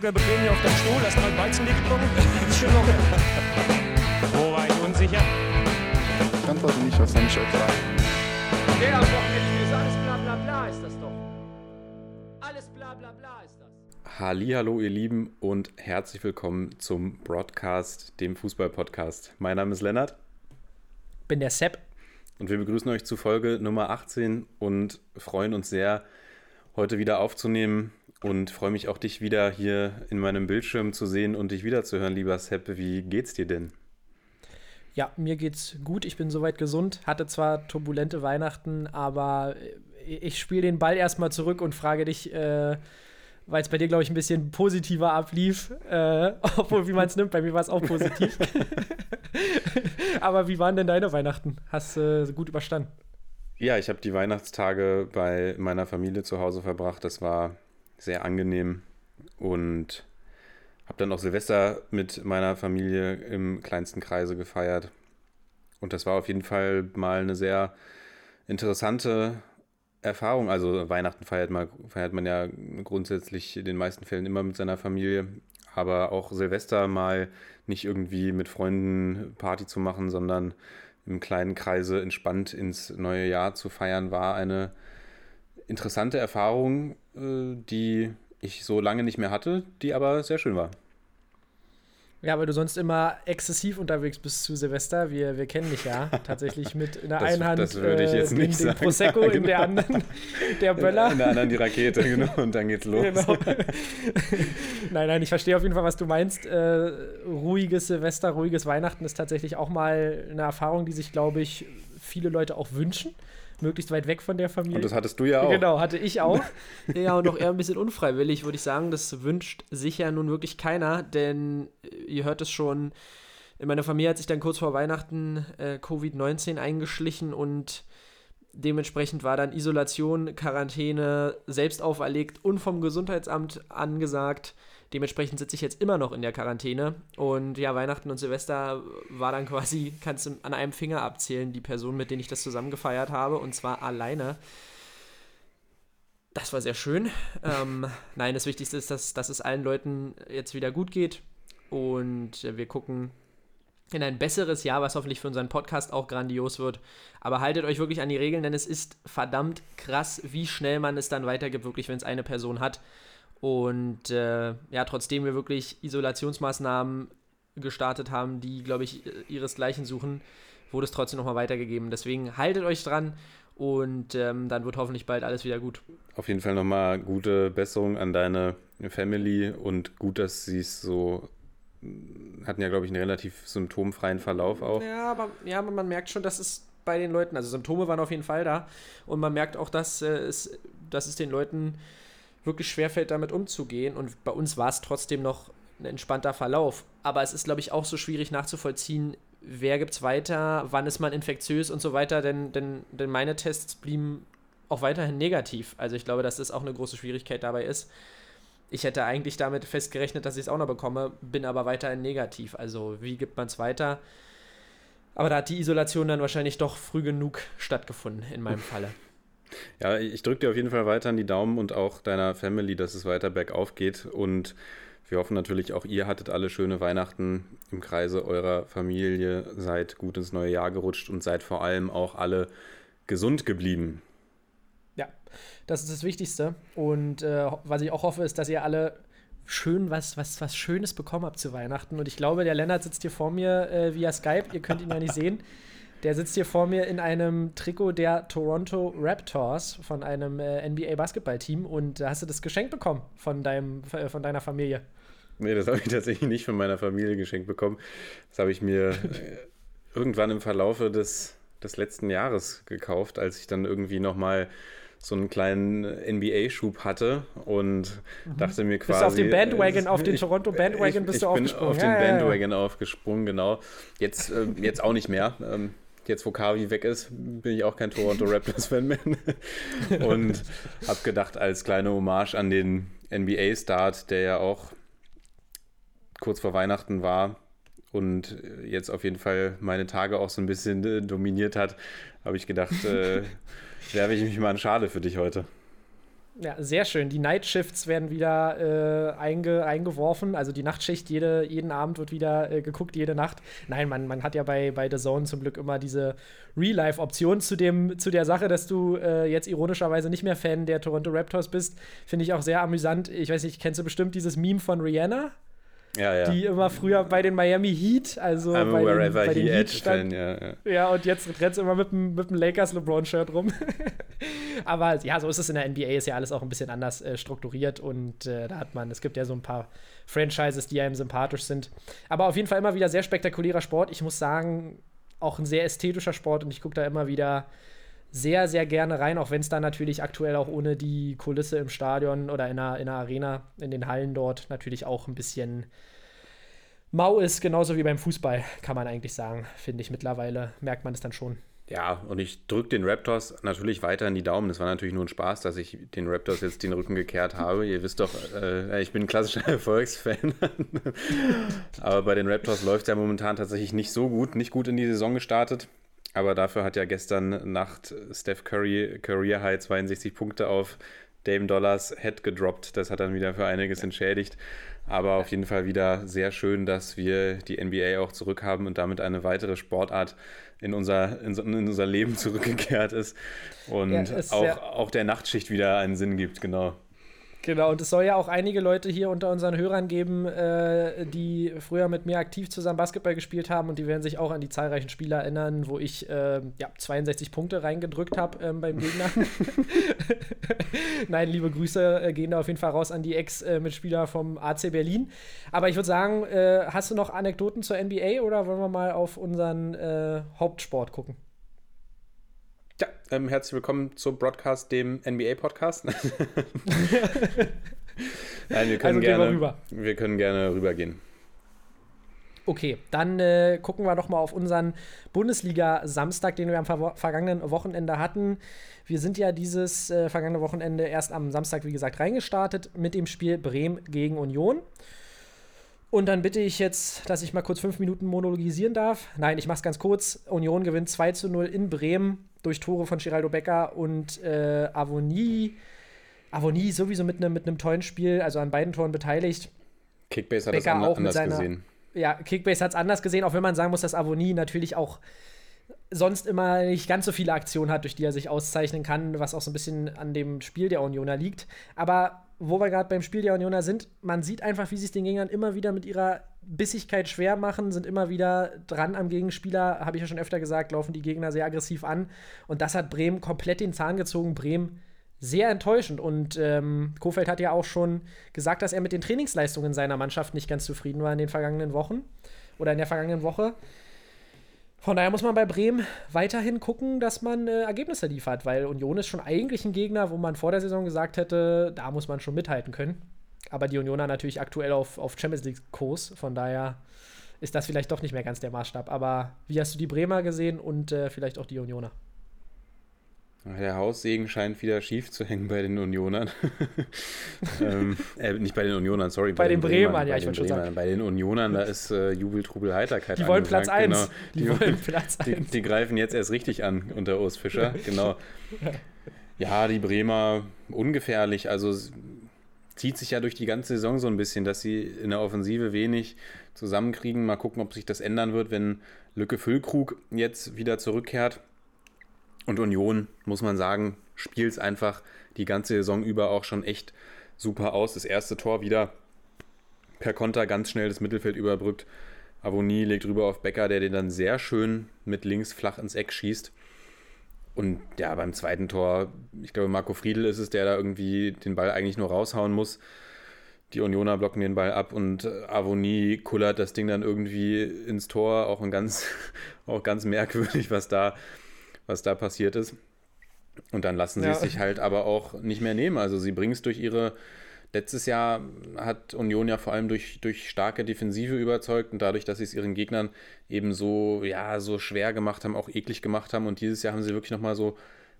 locker bequem hier auf deinem Stuhl, hast mal Weizenlicht drum. Ist schön locker. Wo war ich unsicher? Ich antworte nicht, was soll ich euch sagen? Der am Wochenende ist alles bla bla bla ist das doch. Alles bla bla bla ist das. Hallo, ihr Lieben und herzlich willkommen zum Broadcast, dem Fußball-Podcast. Mein Name ist Lennart Bin der Sepp. und wir begrüßen euch zu Folge Nummer 18 und freuen uns sehr, heute wieder aufzunehmen und freue mich auch, dich wieder hier in meinem Bildschirm zu sehen und dich wiederzuhören, lieber Sepp. Wie geht's dir denn? Ja, mir geht's gut. Ich bin soweit gesund. Hatte zwar turbulente Weihnachten, aber ich spiele den Ball erstmal zurück und frage dich, äh, weil es bei dir, glaube ich, ein bisschen positiver ablief. Äh, obwohl, wie man es nimmt, bei mir war es auch positiv. aber wie waren denn deine Weihnachten? Hast du äh, gut überstanden? Ja, ich habe die Weihnachtstage bei meiner Familie zu Hause verbracht. Das war sehr angenehm und habe dann auch Silvester mit meiner Familie im kleinsten Kreise gefeiert. Und das war auf jeden Fall mal eine sehr interessante Erfahrung. Also Weihnachten feiert man, feiert man ja grundsätzlich in den meisten Fällen immer mit seiner Familie. Aber auch Silvester mal nicht irgendwie mit Freunden Party zu machen, sondern im kleinen Kreise entspannt ins neue Jahr zu feiern, war eine interessante Erfahrung, äh, die ich so lange nicht mehr hatte, die aber sehr schön war. Ja, weil du sonst immer exzessiv unterwegs bist zu Silvester. Wir, wir kennen dich ja tatsächlich mit in der Das- einen Hand das würde ich jetzt den, nicht den. Prosecco, in der Genau. anderen der Böller. In der anderen die Rakete, genau, und dann geht's los. Genau. nein, nein, ich verstehe auf jeden Fall, was du meinst. Äh, ruhiges Silvester, ruhiges Weihnachten ist tatsächlich auch mal eine Erfahrung, die sich, glaube ich, viele Leute auch wünschen. Möglichst weit weg von der Familie. Und das hattest du ja auch. Genau, hatte ich auch. Ja, und auch eher ein bisschen unfreiwillig, würde ich sagen. Das wünscht sich ja nun wirklich keiner, denn äh, ihr hört es schon, in meiner Familie hat sich dann kurz vor Weihnachten äh, Covid-19 eingeschlichen und dementsprechend war dann Isolation, Quarantäne selbst auferlegt und vom Gesundheitsamt angesagt. Dementsprechend sitze ich jetzt immer noch in der Quarantäne. Und ja, Weihnachten und Silvester war dann quasi, kannst du an einem Finger abzählen, die Person, mit denen ich das zusammen gefeiert habe, und zwar alleine. Das war sehr schön. Ähm, nein, das Wichtigste ist, dass, dass es allen Leuten jetzt wieder gut geht. Und wir gucken in ein besseres Jahr, was hoffentlich für unseren Podcast auch grandios wird. Aber haltet euch wirklich an die Regeln, denn es ist verdammt krass, wie schnell man es dann weitergibt, wirklich, wenn es eine Person hat. Und äh, ja, trotzdem wir wirklich Isolationsmaßnahmen gestartet haben, die, glaube ich, äh, ihresgleichen suchen, wurde es trotzdem nochmal weitergegeben. Deswegen haltet euch dran und ähm, dann wird hoffentlich bald alles wieder gut. Auf jeden Fall nochmal gute Besserung an deine Family und gut, dass sie es so hatten ja, glaube ich, einen relativ symptomfreien Verlauf auch. Ja, aber, ja, man merkt schon, dass es bei den Leuten, also Symptome waren auf jeden Fall da und man merkt auch, dass, äh, es, dass es den Leuten wirklich schwerfällt, damit umzugehen und bei uns war es trotzdem noch ein entspannter Verlauf. Aber es ist, glaube ich, auch so schwierig nachzuvollziehen, wer gibt es weiter, wann ist man infektiös und so weiter, denn, denn, denn meine Tests blieben auch weiterhin negativ. Also ich glaube, dass das auch eine große Schwierigkeit dabei ist. Ich hätte eigentlich damit festgerechnet, dass ich es auch noch bekomme, bin aber weiterhin negativ. Also wie gibt man es weiter? Aber da hat die Isolation dann wahrscheinlich doch früh genug stattgefunden, in meinem Falle. Ja, ich drücke dir auf jeden Fall weiter die Daumen und auch deiner Family, dass es weiter bergauf geht. Und wir hoffen natürlich auch, ihr hattet alle schöne Weihnachten im Kreise eurer Familie, seid gut ins neue Jahr gerutscht und seid vor allem auch alle gesund geblieben. Das ist das Wichtigste. Und äh, was ich auch hoffe, ist, dass ihr alle schön was, was, was Schönes bekommen habt zu Weihnachten. Und ich glaube, der Lennart sitzt hier vor mir äh, via Skype. Ihr könnt ihn ja nicht sehen. Der sitzt hier vor mir in einem Trikot der Toronto Raptors von einem äh, NBA-Basketballteam. Und da hast du das Geschenk bekommen von, deinem, äh, von deiner Familie. Nee, das habe ich tatsächlich nicht von meiner Familie geschenkt bekommen. Das habe ich mir äh, irgendwann im Verlaufe des, des letzten Jahres gekauft, als ich dann irgendwie nochmal so einen kleinen NBA-Schub hatte und dachte mir quasi. Mhm. Bist du auf den Bandwagon, äh, auf den ich- Toronto Bandwagon ich, bist ich du bin aufgesprungen. auf den Ja, ja, ja. Bandwagon aufgesprungen, genau. Jetzt, äh, jetzt auch nicht mehr. Ähm, jetzt, wo Kavi weg ist, bin ich auch kein Toronto Raptors-Fan mehr. und habe gedacht, als kleine Hommage an den NBA-Start, der ja auch kurz vor Weihnachten war und jetzt auf jeden Fall meine Tage auch so ein bisschen äh, dominiert hat, habe ich gedacht, äh, werfe ich mich mal an Schade für dich heute. Ja, sehr schön. Die Night Shifts werden wieder äh, einge eingeworfen. Also die Nachtschicht, jede, jeden Abend wird wieder äh, geguckt, jede Nacht. Nein, man, man hat ja bei, bei The Zone zum Glück immer diese Real-Life-Option zu, zu der Sache, dass du äh, jetzt ironischerweise nicht mehr Fan der Toronto Raptors bist. Finde ich auch sehr amüsant. Ich weiß nicht, kennst du bestimmt dieses Meme von Rihanna? Ja, ja. Die immer früher bei den Miami Heat, also I'm bei wherever den, bei den he Heat stand. fan, ja, ja. Ja, und jetzt rennt immer mit dem, mit dem Lakers LeBron-Shirt rum. Aber ja, so ist es in der NBA, ist ja alles auch ein bisschen anders äh, strukturiert und äh, da hat man, es gibt ja so ein paar Franchises, die einem sympathisch sind. Aber auf jeden Fall immer wieder sehr spektakulärer Sport. Ich muss sagen, auch ein sehr ästhetischer Sport und ich gucke da immer wieder sehr, sehr gerne rein, auch wenn es da natürlich aktuell auch ohne die Kulisse im Stadion oder in der, in der Arena, in den Hallen dort natürlich auch ein bisschen mau ist, genauso wie beim Fußball, kann man eigentlich sagen, finde ich mittlerweile, merkt man es dann schon. Ja, und ich drücke den Raptors natürlich weiter in die Daumen. Das war natürlich nur ein Spaß, dass ich den Raptors jetzt den Rücken gekehrt habe. Ihr wisst doch, äh, ich bin ein klassischer Erfolgsfan. Aber bei den Raptors läuft es ja momentan tatsächlich nicht so gut, nicht gut in die Saison gestartet. Aber dafür hat ja gestern Nacht Steph Curry Career High 62 Punkte auf Dame Dollars Head gedroppt. Das hat dann wieder für einiges entschädigt. Aber auf jeden Fall wieder sehr schön, dass wir die NBA auch zurückhaben und damit eine weitere Sportart in unser, in, in unser Leben zurückgekehrt ist. Und Ja, auch, ja. auch der Nachtschicht wieder einen Sinn gibt, genau. Genau, und es soll ja auch einige Leute hier unter unseren Hörern geben, äh, die früher mit mir aktiv zusammen Basketball gespielt haben und die werden sich auch an die zahlreichen Spiele erinnern, wo ich äh, ja, 62 Punkte reingedrückt habe ähm, beim Gegner. Nein, liebe Grüße äh, gehen da auf jeden Fall raus an die Ex-Mitspieler vom AC Berlin. Aber ich würde sagen, äh, hast du noch Anekdoten zur NBA oder wollen wir mal auf unseren äh, Hauptsport gucken? Ähm, herzlich willkommen zum Broadcast, dem NBA-Podcast. Nein, wir können Also wir gerne rüber. Wir können gerne rübergehen. Okay, dann äh, gucken wir doch mal auf unseren Bundesliga-Samstag, den wir am ver vergangenen Wochenende hatten. Wir sind ja dieses äh, vergangene Wochenende erst am Samstag, wie gesagt, reingestartet mit dem Spiel Bremen gegen Union. Und dann bitte ich jetzt, dass ich mal kurz fünf Minuten monologisieren darf. Nein, ich mach's ganz kurz. Union gewinnt 2 zu 0 in Bremen durch Tore von Giraldo Becker und äh, Avoni. Avoni sowieso mit einem mit tollen Spiel, also an beiden Toren beteiligt Kickbase hat Becker das an, auch mit anders seiner- gesehen. ja, Kickbase hat es anders gesehen, auch wenn man sagen muss, dass Avoni natürlich auch sonst immer nicht ganz so viele Aktionen hat, durch die er sich auszeichnen kann, was auch so ein bisschen an dem Spiel der Unioner liegt. Aber wo wir gerade beim Spiel der Unioner sind, man sieht einfach, wie sie es den Gegnern immer wieder mit ihrer Bissigkeit schwer machen, sind immer wieder dran am Gegenspieler, habe ich ja schon öfter gesagt, laufen die Gegner sehr aggressiv an. Und das hat Bremen komplett den Zahn gezogen. Bremen sehr enttäuschend. Und ähm, Kofeld hat ja auch schon gesagt, dass er mit den Trainingsleistungen seiner Mannschaft nicht ganz zufrieden war in den vergangenen Wochen oder in der vergangenen Woche. Von daher muss man bei Bremen weiterhin gucken, dass man äh, Ergebnisse liefert, weil Union ist schon eigentlich ein Gegner, wo man vor der Saison gesagt hätte, da muss man schon mithalten können. Aber die Unioner natürlich aktuell auf, auf Champions League-Kurs, von daher ist das vielleicht doch nicht mehr ganz der Maßstab. Aber wie hast du die Bremer gesehen und äh, vielleicht auch die Unioner? Der Haussegen scheint wieder schief zu hängen bei den Unionern. ähm, äh, nicht bei den Unionern, sorry. Bei den Bremern, ja, bei ich wollte schon Bremern. sagen. Bei den Unionern, da ist äh, Jubel, Trubel, Heiterkeit. Die wollen Platz angesagt, 1. Genau. Die, wollen Platz Die, 1. die greifen jetzt erst richtig an unter Urs Fischer, genau. Ja, die Bremer ungefährlich, also zieht sich ja durch die ganze Saison so ein bisschen, dass sie in der Offensive wenig zusammenkriegen. Mal gucken, ob sich das ändern wird, wenn Lücke Füllkrug jetzt wieder zurückkehrt. Und Union, muss man sagen, spielt es einfach die ganze Saison über auch schon echt super aus. Das erste Tor wieder per Konter ganz schnell das Mittelfeld überbrückt. Avoni legt rüber auf Becker, der den dann sehr schön mit links flach ins Eck schießt. Und ja, beim zweiten Tor, ich glaube, Marco Friedl ist es, der da irgendwie den Ball eigentlich nur raushauen muss. Die Unioner blocken den Ball ab und Avoni kullert das Ding dann irgendwie ins Tor. Auch ein ganz, auch ganz merkwürdig, was da, was da passiert ist. Und dann lassen sie Ja. es sich halt aber auch nicht mehr nehmen. Also sie bringen es durch ihre. Letztes Jahr hat Union ja vor allem durch, durch starke Defensive überzeugt und dadurch, dass sie es ihren Gegnern eben so, ja, so schwer gemacht haben, auch eklig gemacht haben. Und dieses Jahr haben sie wirklich nochmal so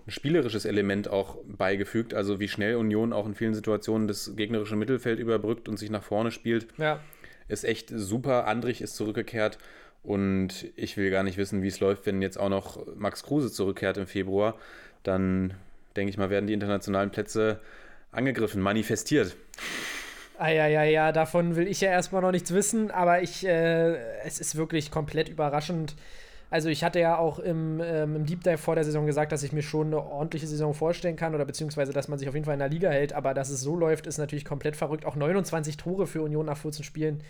ein spielerisches Element auch beigefügt. Also wie schnell Union auch in vielen Situationen das gegnerische Mittelfeld überbrückt und sich nach vorne spielt Ja. ist echt super. Andrich ist zurückgekehrt und ich will gar nicht wissen, wie es läuft, wenn jetzt auch noch Max Kruse zurückkehrt im Februar. Dann denke ich mal, werden die internationalen Plätze angegriffen, manifestiert. Ah, ja, ja, ja, davon will ich ja erstmal noch nichts wissen, aber ich, äh, es ist wirklich komplett überraschend. Also ich hatte ja auch im, ähm, im Deep Dive vor der Saison gesagt, dass ich mir schon eine ordentliche Saison vorstellen kann oder beziehungsweise, dass man sich auf jeden Fall in der Liga hält, aber dass es so läuft, ist natürlich komplett verrückt. Auch 29 Tore für Union nach 14 Spielen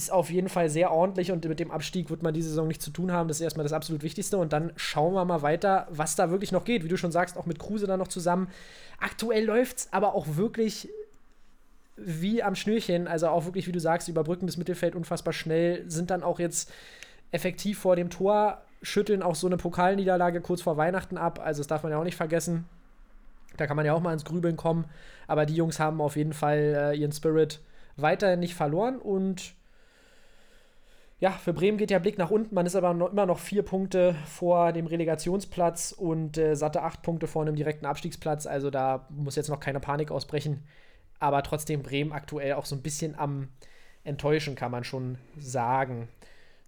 ist auf jeden Fall sehr ordentlich und mit dem Abstieg wird man diese Saison nichts zu tun haben. Das ist erstmal das absolut Wichtigste. Und dann schauen wir mal weiter, was da wirklich noch geht. Wie du schon sagst, auch mit Kruse dann noch zusammen. Aktuell läuft es aber auch wirklich wie am Schnürchen. Also auch wirklich, wie du sagst, überbrücken das Mittelfeld unfassbar schnell. Sind dann auch jetzt effektiv vor dem Tor, schütteln auch so eine Pokalniederlage kurz vor Weihnachten ab. Also das darf man ja auch nicht vergessen. Da kann man ja auch mal ins Grübeln kommen. Aber die Jungs haben auf jeden Fall äh, ihren Spirit weiterhin nicht verloren und ja, für Bremen geht der Blick nach unten. Man ist aber noch, immer noch vier Punkte vor dem Relegationsplatz und äh, satte acht Punkte vor einem direkten Abstiegsplatz. Also da muss jetzt noch keine Panik ausbrechen. Aber trotzdem Bremen aktuell auch so ein bisschen am Enttäuschen, kann man schon sagen.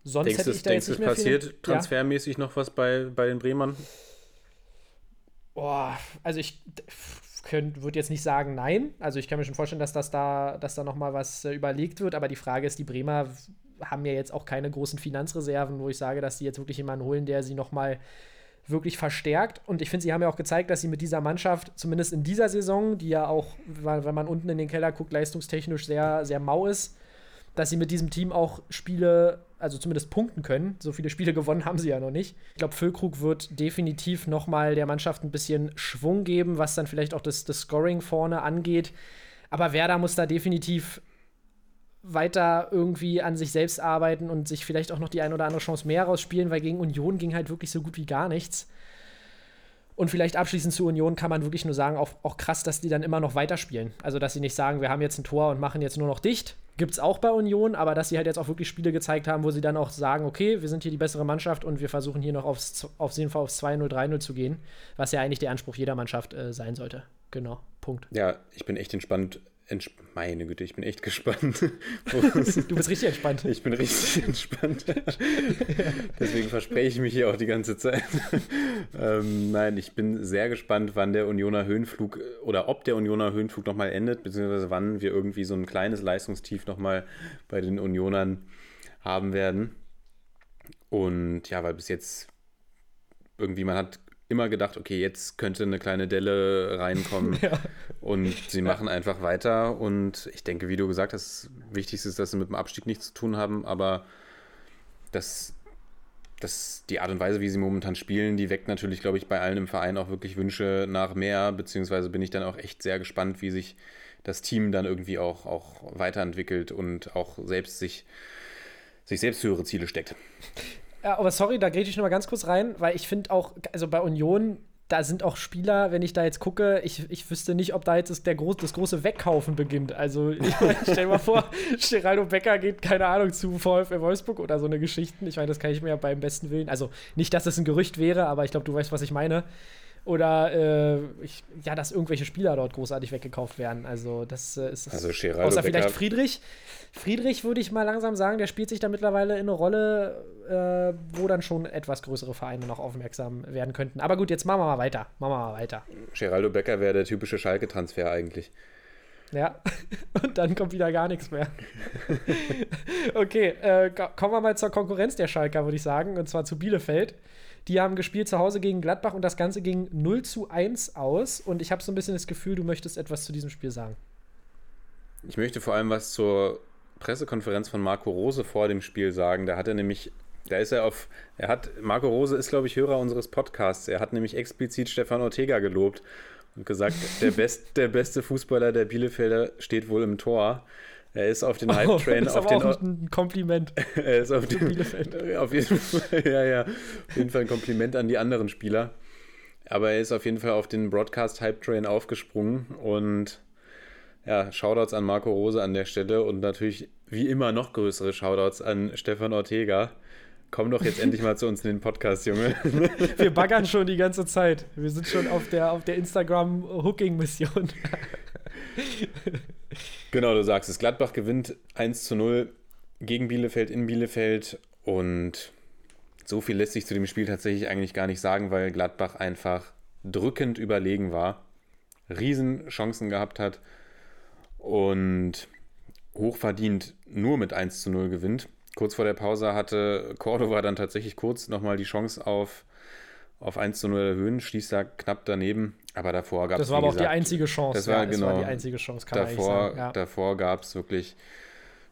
Sonst denkst hätte ich da denkst jetzt nicht es passiert viel, transfermäßig ja? noch was bei, bei den Bremern? Boah, also ich würde jetzt nicht sagen nein. Also ich kann mir schon vorstellen, dass das da, dass da noch mal was äh, überlegt wird. Aber die Frage ist, die Bremer haben ja jetzt auch keine großen Finanzreserven, wo ich sage, dass die jetzt wirklich jemanden holen, der sie noch mal wirklich verstärkt. Und ich finde, sie haben ja auch gezeigt, dass sie mit dieser Mannschaft, zumindest in dieser Saison, die ja auch, wenn man unten in den Keller guckt, leistungstechnisch sehr, sehr mau ist, dass sie mit diesem Team auch Spiele, also zumindest punkten können. So viele Spiele gewonnen haben sie ja noch nicht. Ich glaube, Füllkrug wird definitiv noch mal der Mannschaft ein bisschen Schwung geben, was dann vielleicht auch das, das Scoring vorne angeht. Aber Werder muss da definitiv weiter irgendwie an sich selbst arbeiten und sich vielleicht auch noch die ein oder andere Chance mehr rausspielen, weil gegen Union ging halt wirklich so gut wie gar nichts. Und vielleicht abschließend zu Union kann man wirklich nur sagen, auch, auch krass, dass die dann immer noch weiterspielen. Also, dass sie nicht sagen, wir haben jetzt ein Tor und machen jetzt nur noch dicht. Gibt es auch bei Union, aber dass sie halt jetzt auch wirklich Spiele gezeigt haben, wo sie dann auch sagen, okay, wir sind hier die bessere Mannschaft und wir versuchen hier noch aufs, aufs jeden Fall aufs 2-0, 3-0 zu gehen, was ja eigentlich der Anspruch jeder Mannschaft äh, sein sollte. Genau, Punkt. Ja, ich bin echt entspannt, meine Güte, ich bin echt gespannt. du bist richtig entspannt. Ich bin richtig entspannt. Deswegen verspreche ich mich hier auch die ganze Zeit. ähm, nein, ich bin sehr gespannt, wann der Unioner Höhenflug oder ob der Unioner Höhenflug nochmal endet, beziehungsweise wann wir irgendwie so ein kleines Leistungstief nochmal bei den Unionern haben werden. Und ja, weil bis jetzt irgendwie man hat immer gedacht, okay, jetzt könnte eine kleine Delle reinkommen. ja. Und sie machen einfach weiter. Und ich denke, wie du gesagt hast, das Wichtigste ist, dass sie mit dem Abstieg nichts zu tun haben. Aber das, das, die Art und Weise, wie sie momentan spielen, die weckt natürlich, glaube ich, bei allen im Verein auch wirklich Wünsche nach mehr. Beziehungsweise bin ich dann auch echt sehr gespannt, wie sich das Team dann irgendwie auch, auch weiterentwickelt und auch selbst sich, sich selbst höhere Ziele steckt. Aber sorry, da gehe ich noch mal ganz kurz rein, weil ich finde auch, also bei Union, da sind auch Spieler, wenn ich da jetzt gucke, ich, ich wüsste nicht, ob da jetzt das, der groß, das große Wegkaufen beginnt. Also ich stell mal vor, Geraldo Becker geht, keine Ahnung, zu VfL Wolfsburg oder so eine Geschichten. Ich meine, das kann ich mir ja beim besten Willen, also nicht, dass das ein Gerücht wäre, aber ich glaube, du weißt, was ich meine. Oder äh, ich, ja, dass irgendwelche Spieler dort großartig weggekauft werden. Also das äh, ist also außer vielleicht Friedrich. Friedrich würde ich mal langsam sagen, der spielt sich da mittlerweile in eine Rolle, äh, wo dann schon etwas größere Vereine noch aufmerksam werden könnten. Aber gut, jetzt machen wir mal weiter. Machen wir mal weiter. Geraldo Becker wäre der typische Schalke-Transfer eigentlich. Ja, und dann kommt wieder gar nichts mehr. okay, äh, kommen wir mal zur Konkurrenz der Schalker, würde ich sagen, und zwar zu Bielefeld. Die haben gespielt zu Hause gegen Gladbach und das Ganze ging 0 zu 1 aus. Und ich habe so ein bisschen das Gefühl, du möchtest etwas zu diesem Spiel sagen. Ich möchte vor allem was zur Pressekonferenz von Marco Rose vor dem Spiel sagen. Da hat er nämlich, da ist er auf, er hat, Marco Rose ist, glaube ich, Hörer unseres Podcasts. Er hat nämlich explizit Stefan Ortega gelobt und gesagt, der, best, der beste Fußballer der Bielefelder steht wohl im Tor. Er ist auf den oh, Hype-Train. auf den, auch ein Kompliment. er ist auf, den, auf jeden Fall, ja, ja, auf jeden Fall ein Kompliment an die anderen Spieler. Aber er ist auf jeden Fall auf den Broadcast-Hype-Train aufgesprungen und ja, Shoutouts an Marco Rose an der Stelle und natürlich wie immer noch größere Shoutouts an Stefan Ortega. Komm doch jetzt endlich mal zu uns in den Podcast, Junge. Wir baggern schon die ganze Zeit. Wir sind schon auf der, auf der Instagram-Hooking-Mission. Genau, du sagst es. Gladbach gewinnt 1 zu 0 gegen Bielefeld in Bielefeld und so viel lässt sich zu dem Spiel tatsächlich eigentlich gar nicht sagen, weil Gladbach einfach drückend überlegen war, Riesenchancen gehabt hat und hochverdient nur mit 1 zu 0 gewinnt. Kurz vor der Pause hatte Cordova dann tatsächlich kurz nochmal die Chance auf, auf 1 zu 0 erhöhen, schließt da knapp daneben, aber davor gab es. Das war aber auch die einzige Chance. Das war ja, genau. Das war die einzige Chance, kann davor, man sagen. Ja. Davor gab es wirklich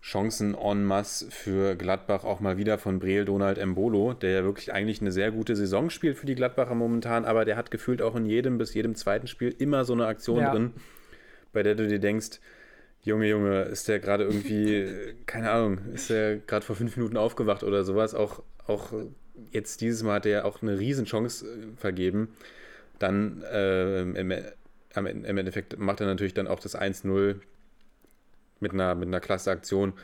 Chancen en masse für Gladbach, auch mal wieder von Breel Donald Embolo, der ja wirklich eigentlich eine sehr gute Saison spielt für die Gladbacher momentan, aber der hat gefühlt auch in jedem bis jedem zweiten Spiel immer so eine Aktion Ja. drin, bei der du dir denkst, Junge, Junge, ist der gerade irgendwie, keine Ahnung, ist der gerade vor fünf Minuten aufgewacht oder sowas? Auch, auch jetzt dieses Mal hat er auch eine Riesenchance äh, vergeben. Dann äh, im, im Endeffekt macht er natürlich dann auch das 1-0 mit einer, mit einer klasse Aktion.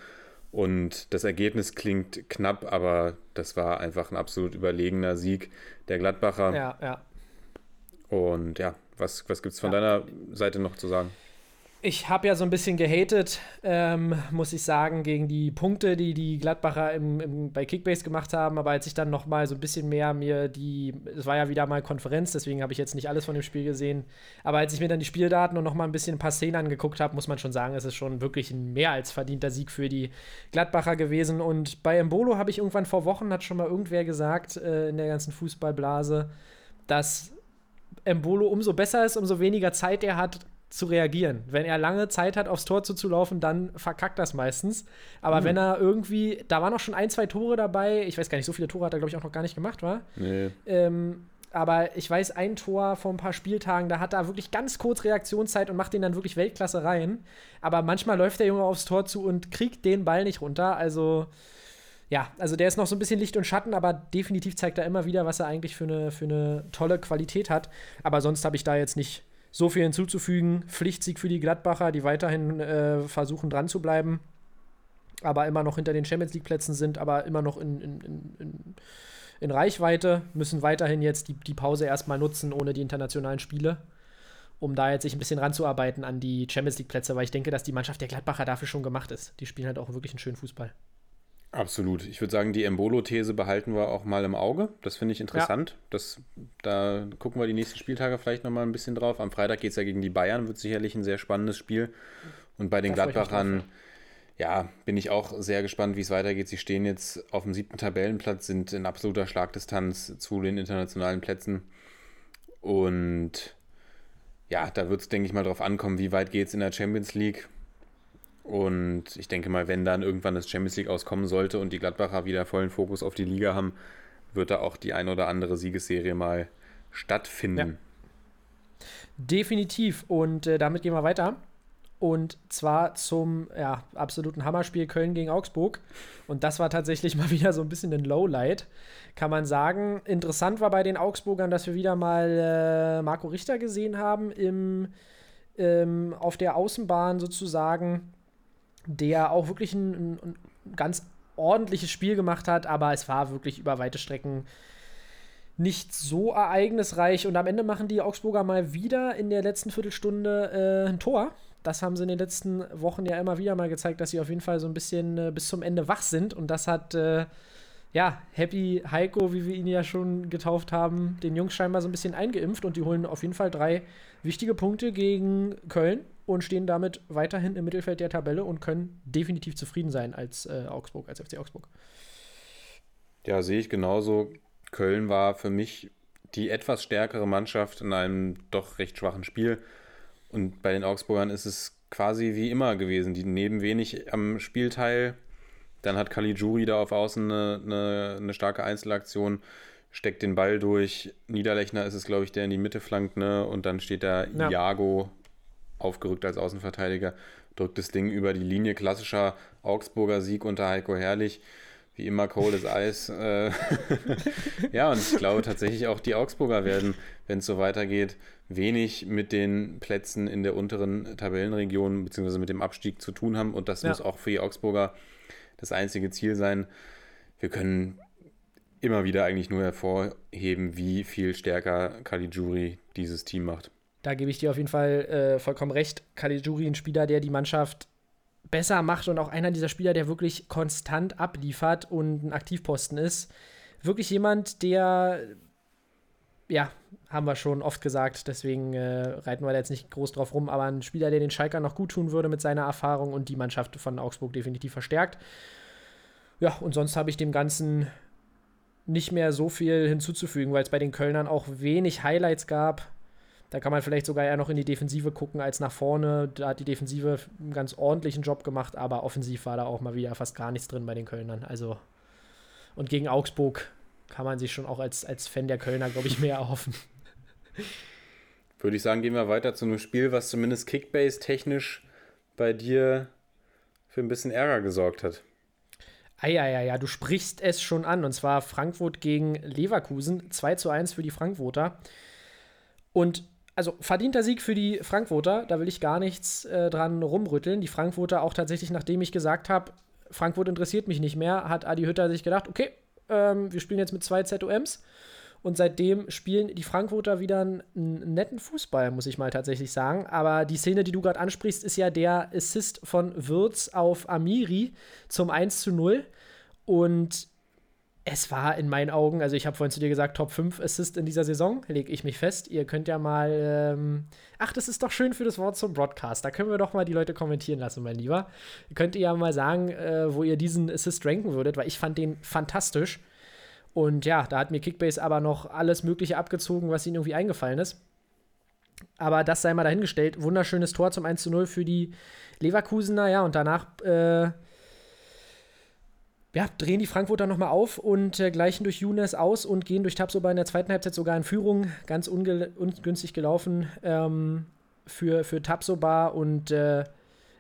Und das Ergebnis klingt knapp, aber das war einfach ein absolut überlegener Sieg der Gladbacher. ja, ja. Und ja, was, was gibt es von Ja. deiner Seite noch zu sagen? Ich habe ja so ein bisschen gehatet, ähm, muss ich sagen, gegen die Punkte, die die Gladbacher im, im, bei Kickbase gemacht haben. Aber als ich dann noch mal so ein bisschen mehr mir die, es war ja wieder mal Konferenz, deswegen habe ich jetzt nicht alles von dem Spiel gesehen. Aber als ich mir dann die Spieldaten und noch mal ein bisschen ein paar Szenen angeguckt habe, muss man schon sagen, es ist schon wirklich ein mehr als verdienter Sieg für die Gladbacher gewesen. Und bei Embolo habe ich irgendwann vor Wochen, hat schon mal irgendwer gesagt äh, in der ganzen Fußballblase, dass Embolo umso besser ist, umso weniger Zeit er hat zu reagieren. Wenn er lange Zeit hat, aufs Tor zuzulaufen, dann verkackt das meistens. Aber wenn er irgendwie, da waren auch schon ein, zwei Tore dabei, ich weiß gar nicht, so viele Tore hat er, glaube ich, auch noch gar nicht gemacht, war. Nee. Ähm, aber ich weiß, ein Tor vor ein paar Spieltagen, da hat er wirklich ganz kurz Reaktionszeit und macht den dann wirklich Weltklasse rein. Aber manchmal läuft der Junge aufs Tor zu und kriegt den Ball nicht runter. Also, ja, also der ist noch so ein bisschen Licht und Schatten, aber definitiv zeigt er immer wieder, was er eigentlich für eine, für eine tolle Qualität hat. Aber sonst habe ich da jetzt nicht so viel hinzuzufügen. Pflichtsieg für die Gladbacher, die weiterhin äh, versuchen dran zu bleiben, aber immer noch hinter den Champions League-Plätzen sind, aber immer noch in, in, in, in, Reichweite, müssen weiterhin jetzt die, die Pause erstmal nutzen ohne die internationalen Spiele, um da jetzt sich ein bisschen ranzuarbeiten an die Champions League-Plätze, weil ich denke, dass die Mannschaft der Gladbacher dafür schon gemacht ist. Die spielen halt auch wirklich einen schönen Fußball. Absolut. Ich würde sagen, die Embolo-These behalten wir auch mal im Auge. Das finde ich interessant. Das, da gucken wir die nächsten Spieltage vielleicht nochmal ein bisschen drauf. Am Freitag geht es ja gegen die Bayern, wird sicherlich ein sehr spannendes Spiel. Und bei den Da freu ich mich Gladbachern, ja, bin ich auch sehr gespannt, wie es weitergeht. Sie stehen jetzt auf dem siebten Tabellenplatz, sind in absoluter Schlagdistanz zu den internationalen Plätzen. Und ja, da wird es, denke ich mal, drauf ankommen, wie weit geht es in der Champions League. Und ich denke mal, wenn dann irgendwann das Champions League auskommen sollte und die Gladbacher wieder vollen Fokus auf die Liga haben, wird da auch die ein oder andere Siegesserie mal stattfinden. Definitiv. Und äh, damit gehen wir weiter. Und zwar zum ja, absoluten Hammerspiel Köln gegen Augsburg. Und das war tatsächlich mal wieder so ein bisschen ein Lowlight, kann man sagen. Interessant war bei den Augsburgern, dass wir wieder mal äh, Marco Richter gesehen haben im, ähm, auf der Außenbahn sozusagen, der auch wirklich ein, ein, ein ganz ordentliches Spiel gemacht hat, aber es war wirklich über weite Strecken nicht so ereignisreich. Und am Ende machen die Augsburger mal wieder in der letzten Viertelstunde äh, ein Tor. Das haben sie in den letzten Wochen ja immer wieder mal gezeigt, dass sie auf jeden Fall so ein bisschen äh, bis zum Ende wach sind. Und das hat, äh, ja, Happy Heiko, wie wir ihn ja schon getauft haben, den Jungs scheinbar so ein bisschen eingeimpft. Und die holen auf jeden Fall drei wichtige Punkte gegen Köln und stehen damit weiterhin im Mittelfeld der Tabelle und können definitiv zufrieden sein als äh, Augsburg, als FC Augsburg. Ja, sehe ich genauso. Köln war für mich die etwas stärkere Mannschaft in einem doch recht schwachen Spiel. Und bei den Augsburgern ist es quasi wie immer gewesen. Die nehmen wenig am Spielteil. Dann hat Caligiuri da auf Außen eine, eine, eine starke Einzelaktion, steckt den Ball durch. Niederlechner ist es, glaube ich, der in die Mitte flankt, ne? Und dann steht da Ja. Iago aufgerückt als Außenverteidiger, drückt das Ding über die Linie. Klassischer Augsburger Sieg unter Heiko Herrlich. Wie immer kohles Eis. Äh, ja, und ich glaube tatsächlich auch die Augsburger werden, wenn es so weitergeht, wenig mit den Plätzen in der unteren Tabellenregion bzw. mit dem Abstieg zu tun haben. Und das Ja. muss auch für die Augsburger das einzige Ziel sein. Wir können immer wieder eigentlich nur hervorheben, wie viel stärker Caligiuri dieses Team macht. Da gebe ich dir auf jeden Fall äh, vollkommen recht. Caligiuri, ein Spieler, der die Mannschaft besser macht und auch einer dieser Spieler, der wirklich konstant abliefert und ein Aktivposten ist. Wirklich jemand, der, ja, haben wir schon oft gesagt, deswegen äh, reiten wir da jetzt nicht groß drauf rum, aber ein Spieler, der den Schalker noch gut tun würde mit seiner Erfahrung und die Mannschaft von Augsburg definitiv verstärkt. Ja, und sonst habe ich dem Ganzen nicht mehr so viel hinzuzufügen, weil es bei den Kölnern auch wenig Highlights gab. Da kann man vielleicht sogar eher noch in die Defensive gucken als nach vorne. Da hat die Defensive einen ganz ordentlichen Job gemacht, aber offensiv war da auch mal wieder fast gar nichts drin bei den Kölnern. Also, und gegen Augsburg kann man sich schon auch als, als Fan der Kölner, glaube ich, mehr erhoffen. Würde ich sagen, gehen wir weiter zu einem Spiel, was zumindest Kickbase-technisch bei dir für ein bisschen Ärger gesorgt hat. Ah, ja, ja, ja, du sprichst es schon an. Und zwar Frankfurt gegen Leverkusen. 2 zu 1 für die Frankfurter. Und also verdienter Sieg für die Frankfurter, da will ich gar nichts äh, dran rumrütteln. Die Frankfurter auch tatsächlich, nachdem ich gesagt habe, Frankfurt interessiert mich nicht mehr, hat Adi Hütter sich gedacht, okay, ähm, wir spielen jetzt mit zwei ZOMs. Und seitdem spielen die Frankfurter wieder einen, einen netten Fußball, muss ich mal tatsächlich sagen. Aber die Szene, die du gerade ansprichst, ist ja der Assist von Würz auf Amiri zum 1 zu 0. Und es war in meinen Augen, also ich habe vorhin zu dir gesagt, Top 5 Assist in dieser Saison, lege ich mich fest. Ihr könnt ja mal, ähm, ach, das ist doch schön für das Wort zum Broadcast. Da können wir doch mal die Leute kommentieren lassen, mein Lieber. Könnt ihr ja mal sagen, äh, wo ihr diesen Assist ranken würdet, weil ich fand den fantastisch. Und ja, da hat mir Kickbase aber noch alles Mögliche abgezogen, was ihnen irgendwie eingefallen ist. Aber das sei mal dahingestellt. Wunderschönes Tor zum 1 zu 0 für die Leverkusener, ja, und danach äh, ja, drehen die Frankfurter nochmal auf und äh, gleichen durch Younes aus und gehen durch Tabsoba in der zweiten Halbzeit sogar in Führung. Ganz ungünstig gelaufen ähm, für, für Tabsoba und äh,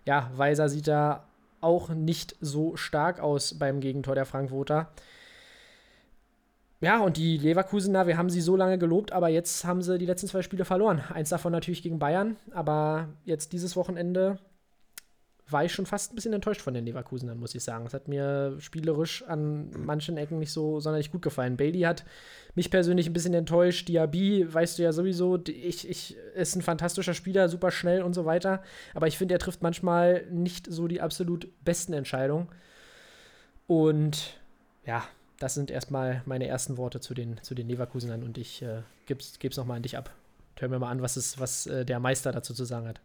ja, Weiser sieht da auch nicht so stark aus beim Gegentor der Frankfurter. Ja, und die Leverkusener, wir haben sie so lange gelobt, aber jetzt haben sie die letzten zwei Spiele verloren. Eins davon natürlich gegen Bayern, aber jetzt dieses Wochenende war ich schon fast ein bisschen enttäuscht von den Leverkusenern, muss ich sagen. Es hat mir spielerisch an manchen Ecken nicht so sonderlich gut gefallen. Bailey hat mich persönlich ein bisschen enttäuscht. Diaby, weißt du ja sowieso, ich, ich, ist ein fantastischer Spieler, super schnell und so weiter. Aber ich finde, er trifft manchmal nicht so die absolut besten Entscheidungen. Und ja, das sind erstmal meine ersten Worte zu den, zu den Leverkusenern und ich äh, gebe es nochmal an dich ab. Hör mir mal an, was, ist, was äh, der Meister dazu zu sagen hat.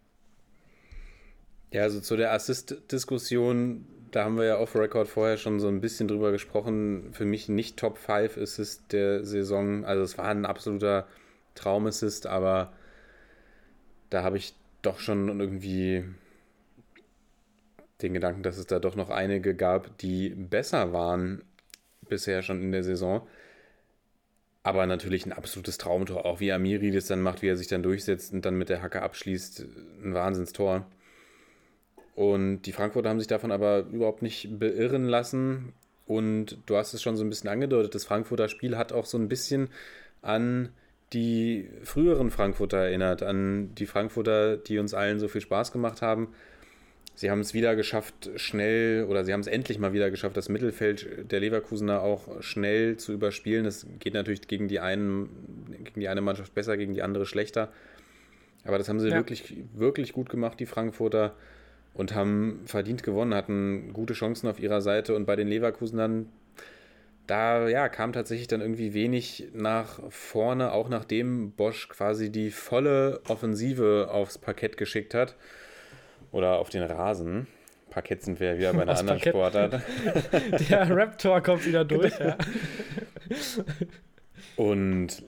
Ja, also zu der Assist-Diskussion, da haben wir ja off-Record vorher schon so ein bisschen drüber gesprochen. Für mich nicht Top 5 Assist der Saison. Also es war ein absoluter Traumassist, aber da habe ich doch schon irgendwie den Gedanken, dass es da doch noch einige gab, die besser waren bisher schon in der Saison. Aber natürlich ein absolutes Traumtor, auch wie Amiri das dann macht, wie er sich dann durchsetzt und dann mit der Hacke abschließt. Ein Wahnsinnstor. Und die Frankfurter haben sich davon aber überhaupt nicht beirren lassen. Und du hast es schon so ein bisschen angedeutet, das Frankfurter Spiel hat auch so ein bisschen an die früheren Frankfurter erinnert, an die Frankfurter, die uns allen so viel Spaß gemacht haben. Sie haben es wieder geschafft, schnell, oder sie haben es endlich mal wieder geschafft, das Mittelfeld der Leverkusener auch schnell zu überspielen. Das geht natürlich gegen die, einen, gegen die eine Mannschaft besser, gegen die andere schlechter. Aber das haben sie ja. wirklich, wirklich gut gemacht, die Frankfurter und haben verdient gewonnen, hatten gute Chancen auf ihrer Seite und bei den Leverkusenern, da ja, kam tatsächlich dann irgendwie wenig nach vorne, auch nachdem Bosch quasi die volle Offensive aufs Parkett geschickt hat oder auf den Rasen. Parkett sind wir ja wieder bei einer anderen Parkett. Sportart. Der Raptor kommt wieder durch, ja. Und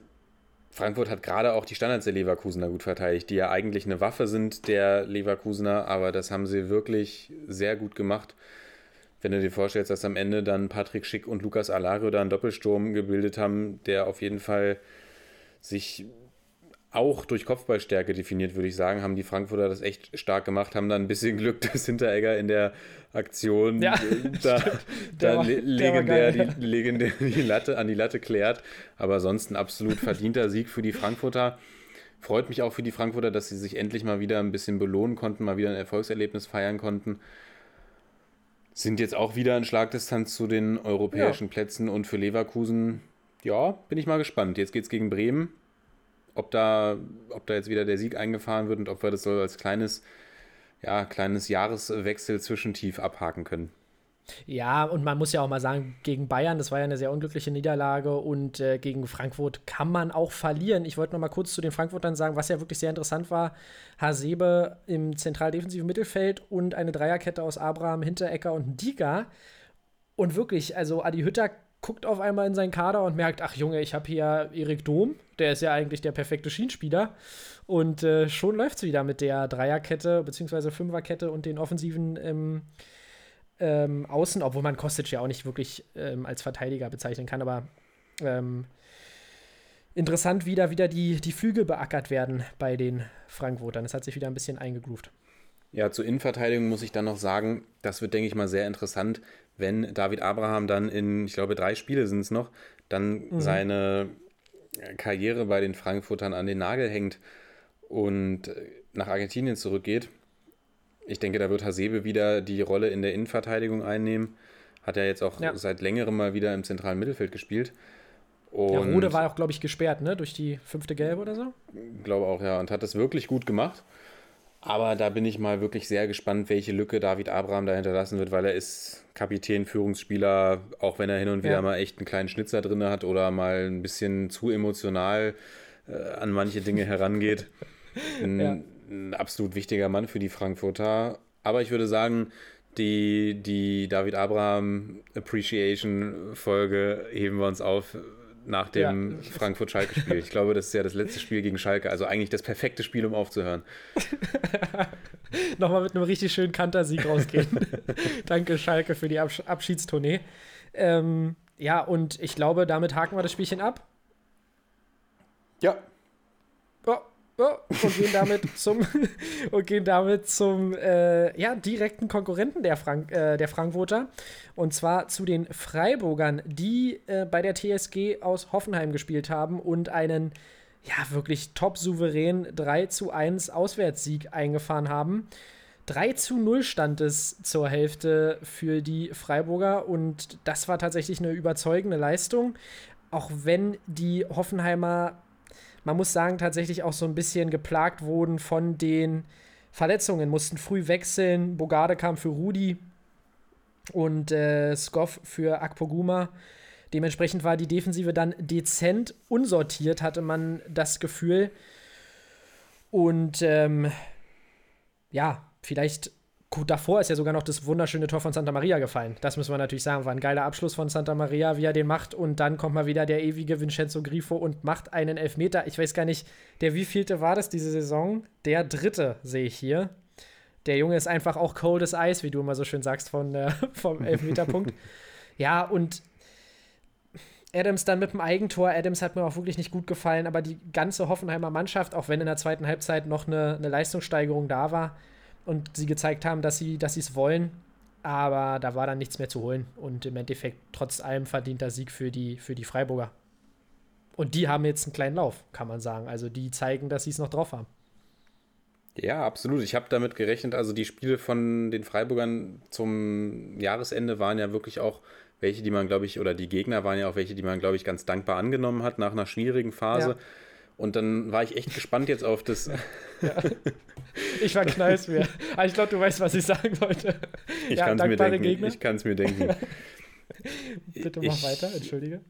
Frankfurt hat gerade auch die Standards der Leverkusener gut verteidigt, die ja eigentlich eine Waffe sind der Leverkusener, aber das haben sie wirklich sehr gut gemacht. Wenn du dir vorstellst, dass am Ende dann Patrick Schick und Lukas Alario da einen Doppelsturm gebildet haben, der auf jeden Fall sich auch durch Kopfballstärke definiert, würde ich sagen, haben die Frankfurter das echt stark gemacht, haben dann ein bisschen Glück, dass Hinteregger in der Aktion ja, da, da war, legendär, die, legendär die Latte an die Latte klärt. Aber sonst ein absolut verdienter Sieg für die Frankfurter. Freut mich auch für die Frankfurter, dass sie sich endlich mal wieder ein bisschen belohnen konnten, mal wieder ein Erfolgserlebnis feiern konnten. Sind jetzt auch wieder in Schlagdistanz zu den europäischen ja. Plätzen und für Leverkusen, ja, bin ich mal gespannt. Jetzt geht es gegen Bremen ob da, ob da jetzt wieder der Sieg eingefahren wird und ob wir das so als kleines, ja, kleines Jahreswechsel zwischentief abhaken können. Ja, und man muss ja auch mal sagen, gegen Bayern, das war ja eine sehr unglückliche Niederlage und äh, gegen Frankfurt kann man auch verlieren. Ich wollte noch mal kurz zu den Frankfurtern sagen, was ja wirklich sehr interessant war. Hasebe im zentral-defensiven Mittelfeld und eine Dreierkette aus Abraham, Hinterecker und Diga. Und wirklich, also Adi Hütter guckt auf einmal in seinen Kader und merkt, ach Junge, ich habe hier Erik Dom, der ist ja eigentlich der perfekte Schienenspieler. Und äh, schon läuft es wieder mit der Dreierkette bzw. Fünferkette und den offensiven ähm, ähm, Außen, obwohl man Kostic ja auch nicht wirklich ähm, als Verteidiger bezeichnen kann, aber ähm, interessant wieder, wieder die, die Flügel beackert werden bei den Frankfurtern. Das hat sich wieder ein bisschen eingegroovt. Ja, zur Innenverteidigung muss ich dann noch sagen, das wird, denke ich mal, sehr interessant, wenn David Abraham dann in, ich glaube, drei Spiele sind es noch, dann mhm. seine Karriere bei den Frankfurtern an den Nagel hängt und nach Argentinien zurückgeht. Ich denke, da wird Hasebe wieder die Rolle in der Innenverteidigung einnehmen. Hat er jetzt auch ja. seit längerem mal wieder im zentralen Mittelfeld gespielt. Und ja, Rode war auch, glaube ich, gesperrt, ne? Durch die fünfte Gelbe oder so? Glaube auch, ja. Und hat das wirklich gut gemacht. Aber da bin ich mal wirklich sehr gespannt, welche Lücke David Abraham da hinterlassen wird, weil er ist Kapitän, Führungsspieler, auch wenn er hin und wieder ja. mal echt einen kleinen Schnitzer drin hat oder mal ein bisschen zu emotional äh, an manche Dinge herangeht. Ein, ja. ein, absolut wichtiger Mann für die Frankfurter. Aber ich würde sagen, die, die David Abraham Appreciation Folge heben wir uns auf nach dem ja. Frankfurt-Schalke-Spiel. Ich glaube, das ist ja das letzte Spiel gegen Schalke. Also eigentlich das perfekte Spiel, um aufzuhören. Nochmal mit einem richtig schönen Kantersieg rausgehen. Danke, Schalke, für die Absch Abschiedstournee. Ähm, ja, und ich glaube, damit haken wir das Spielchen ab. Ja. Oh, Oh, und gehen damit zum, und gehen damit zum äh, ja, direkten Konkurrenten der, Frank äh, der Frankfurter. Und zwar zu den Freiburgern, die äh, bei der TSG aus Hoffenheim gespielt haben und einen ja, wirklich top souverän 3 zu 1 Auswärtssieg eingefahren haben. 3 zu 0 stand es zur Hälfte für die Freiburger und das war tatsächlich eine überzeugende Leistung. Auch wenn die Hoffenheimer man muss sagen, tatsächlich auch so ein bisschen geplagt wurden von den Verletzungen, mussten früh wechseln. Bogarde kam für Rudi und äh, Skoff für Akpoguma. Dementsprechend war die Defensive dann dezent unsortiert, hatte man das Gefühl. Und ähm, ja, vielleicht davor ist ja sogar noch das wunderschöne Tor von Santa Maria gefallen. Das müssen wir natürlich sagen. War ein geiler Abschluss von Santa Maria, wie er den macht. Und dann kommt mal wieder der ewige Vincenzo Grifo und macht einen Elfmeter. Ich weiß gar nicht, der wievielte war das diese Saison? Der dritte, sehe ich hier. Der Junge ist einfach auch cold as ice, wie du immer so schön sagst, von, äh, vom Elfmeterpunkt. ja, und Adams dann mit dem Eigentor. Adams hat mir auch wirklich nicht gut gefallen, aber die ganze Hoffenheimer Mannschaft, auch wenn in der zweiten Halbzeit noch eine, eine Leistungssteigerung da war, und sie gezeigt haben, dass sie dass es wollen. Aber da war dann nichts mehr zu holen. Und im Endeffekt trotz allem verdienter Sieg für die, für die Freiburger. Und die haben jetzt einen kleinen Lauf, kann man sagen. Also die zeigen, dass sie es noch drauf haben. Ja, absolut. Ich habe damit gerechnet. Also die Spiele von den Freiburgern zum Jahresende waren ja wirklich auch welche, die man, glaube ich, oder die Gegner waren ja auch welche, die man, glaube ich, ganz dankbar angenommen hat nach einer schwierigen Phase. Ja. Und dann war ich echt gespannt jetzt auf das. Ja. Ich verknall's mir. Aber ich glaube, du weißt, was ich sagen wollte. Ich ja, kann es mir denken. Gegner. Ich kann es mir denken. Bitte mach ich weiter, entschuldige.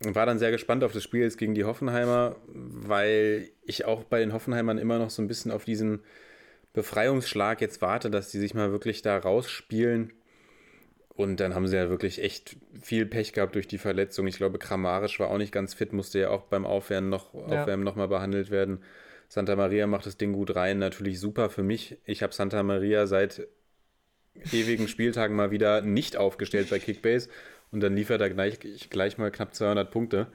War dann sehr gespannt auf das Spiel jetzt gegen die Hoffenheimer, weil ich auch bei den Hoffenheimern immer noch so ein bisschen auf diesen Befreiungsschlag jetzt warte, dass die sich mal wirklich da rausspielen und dann haben sie ja wirklich echt viel Pech gehabt durch die Verletzung. Ich glaube, Kramarisch war auch nicht ganz fit, musste ja auch beim Aufwärmen noch, ja. Aufwärmen noch mal behandelt werden. Santa Maria macht das Ding gut rein, natürlich super für mich. Ich habe Santa Maria seit ewigen Spieltagen mal wieder nicht aufgestellt bei Kickbase und dann liefert er gleich, gleich mal knapp 200 Punkte.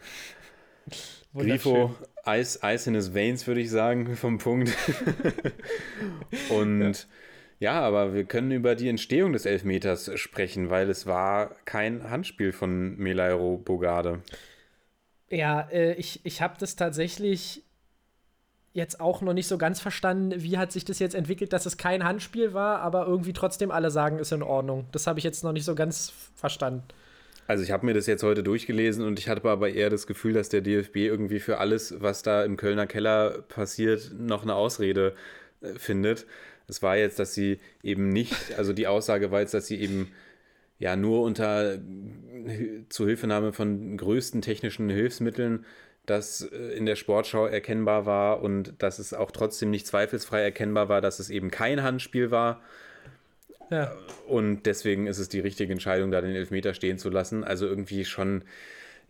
Grifo, Eis, Eis in his Veins, würde ich sagen, vom Punkt. und ja. Ja, aber wir können über die Entstehung des Elfmeters sprechen, weil es war kein Handspiel von Melairo Bogarde. Ja, äh, ich, ich habe das tatsächlich jetzt auch noch nicht so ganz verstanden, wie hat sich das jetzt entwickelt, dass es kein Handspiel war, aber irgendwie trotzdem alle sagen, ist in Ordnung. Das habe ich jetzt noch nicht so ganz verstanden. Also ich habe mir das jetzt heute durchgelesen und ich hatte aber eher das Gefühl, dass der DFB irgendwie für alles, was da im Kölner Keller passiert, noch eine Ausrede äh, findet. Es war jetzt, dass sie eben nicht, also die Aussage war jetzt, dass sie eben ja nur unter Zuhilfenahme von größten technischen Hilfsmitteln das äh, in der Sportschau erkennbar war und dass es auch trotzdem nicht zweifelsfrei erkennbar war, dass es eben kein Handspiel war. Ja. Und deswegen ist es die richtige Entscheidung, da den Elfmeter stehen zu lassen. Also irgendwie schon,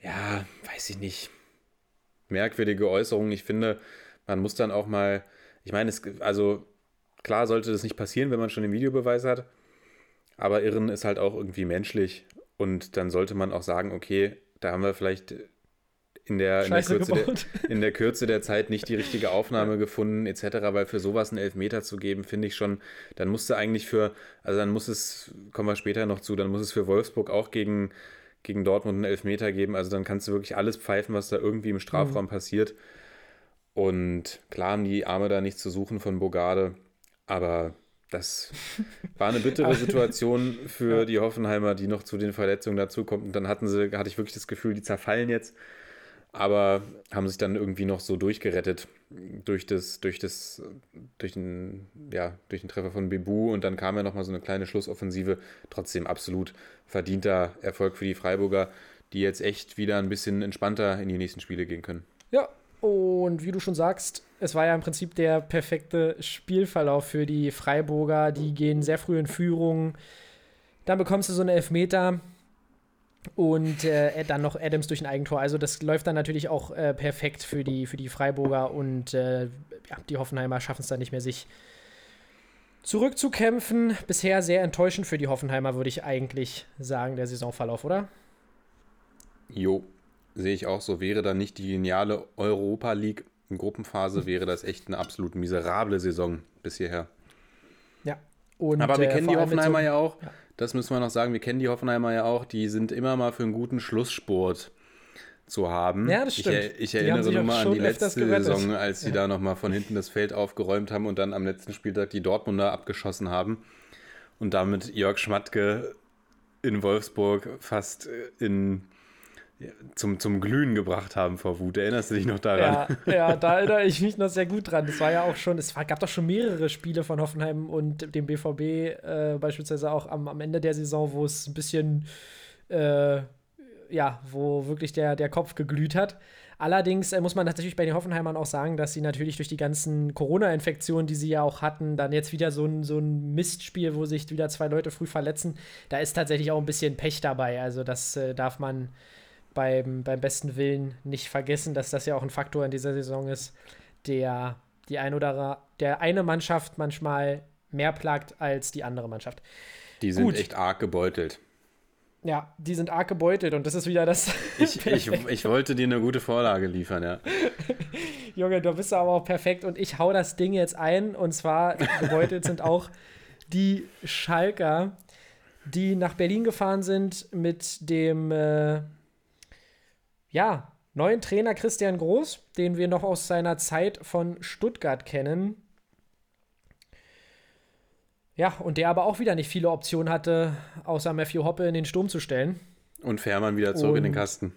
ja, weiß ich nicht, merkwürdige Äußerungen. Ich finde, man muss dann auch mal, ich meine, es, also klar sollte das nicht passieren, wenn man schon den Videobeweis hat, aber Irren ist halt auch irgendwie menschlich und dann sollte man auch sagen, okay, da haben wir vielleicht in der, in der, der, in der Kürze der Zeit nicht die richtige Aufnahme gefunden, etc., weil für sowas einen Elfmeter zu geben, finde ich schon, dann musste eigentlich für, also dann muss es, kommen wir später noch zu, dann muss es für Wolfsburg auch gegen, gegen Dortmund einen Elfmeter geben, also dann kannst du wirklich alles pfeifen, was da irgendwie im Strafraum passiert. Und klar haben die Arme da nichts zu suchen von Bogarde, aber das war eine bittere Situation für die Hoffenheimer, die noch zu den Verletzungen dazukommt. Und dann hatten sie, hatte ich wirklich das Gefühl, die zerfallen jetzt, aber haben sich dann irgendwie noch so durchgerettet durch das, durch das, durch den, ja, durch den Treffer von Bebu und dann kam ja nochmal so eine kleine Schlussoffensive. Trotzdem absolut verdienter Erfolg für die Freiburger, die jetzt echt wieder ein bisschen entspannter in die nächsten Spiele gehen können. Ja, und wie du schon sagst, es war ja im Prinzip der perfekte Spielverlauf für die Freiburger. Die gehen sehr früh in Führung. Dann bekommst du so einen Elfmeter und äh, dann noch Adams durch ein Eigentor. Also das läuft dann natürlich auch äh, perfekt für die, für die Freiburger und äh, ja, die Hoffenheimer schaffen es dann nicht mehr, sich zurückzukämpfen. Bisher sehr enttäuschend für die Hoffenheimer, würde ich eigentlich sagen, der Saisonverlauf, oder? Jo, sehe ich auch so. Wäre da nicht die geniale Europa League Gruppenphase, wäre das echt eine absolut miserable Saison bis hierher. Ja. Und, Aber wir äh, kennen die Hoffenheimer so, ja auch. ja. Das müssen wir noch sagen. Wir kennen die Hoffenheimer ja auch. Die sind immer mal für einen guten Schlusssport zu haben. Ja, das stimmt. Ich, ich erinnere nur mal an die letzte. Saison, als sie Ja. da nochmal von hinten das Feld aufgeräumt haben und dann am letzten Spieltag die Dortmunder abgeschossen haben und damit Jörg Schmatke in Wolfsburg fast äh, in, zum, zum Glühen gebracht haben vor Wut. Erinnerst du dich noch daran? Ja, ja, da erinnere ich mich noch sehr gut dran. Das war ja auch schon, es war, gab doch schon mehrere Spiele von Hoffenheim und dem BVB, äh, beispielsweise auch am, am Ende der Saison, wo es ein bisschen, äh, ja, wo wirklich der, der Kopf geglüht hat. Allerdings äh, muss man natürlich bei den Hoffenheimern auch sagen, dass sie natürlich durch die ganzen Corona-Infektionen, die sie ja auch hatten, dann jetzt wieder so ein, so ein Mistspiel, wo sich wieder zwei Leute früh verletzen, da ist tatsächlich auch ein bisschen Pech dabei. Also das äh, darf man beim, beim besten Willen nicht vergessen, dass das ja auch ein Faktor in dieser Saison ist, der die ein oder der eine Mannschaft manchmal mehr plagt als die andere Mannschaft. Die sind Gut. echt arg gebeutelt. Ja, die sind arg gebeutelt und das ist wieder das. Ich, ich, ich wollte dir eine gute Vorlage liefern, ja. Junge, du bist aber auch perfekt und ich hau das Ding jetzt ein und zwar gebeutelt sind auch die Schalker, die nach Berlin gefahren sind mit dem äh, ja, neuen Trainer Christian Groß, den wir noch aus seiner Zeit von Stuttgart kennen. Ja, und der aber auch wieder nicht viele Optionen hatte, außer Matthew Hoppe in den Sturm zu stellen. Und Fährmann wieder zurück in den Und- Kasten.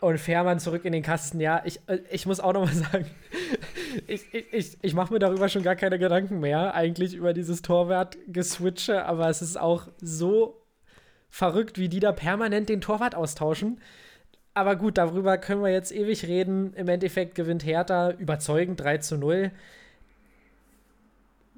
Und Fährmann zurück in den Kasten, ja, ich, äh, ich muss auch noch mal sagen, ich, ich, ich, ich mache mir darüber schon gar keine Gedanken mehr, eigentlich über dieses Torwart-Geswitche, aber es ist auch so verrückt, wie die da permanent den Torwart austauschen. Aber gut, darüber können wir jetzt ewig reden. Im Endeffekt gewinnt Hertha überzeugend 3 zu 0.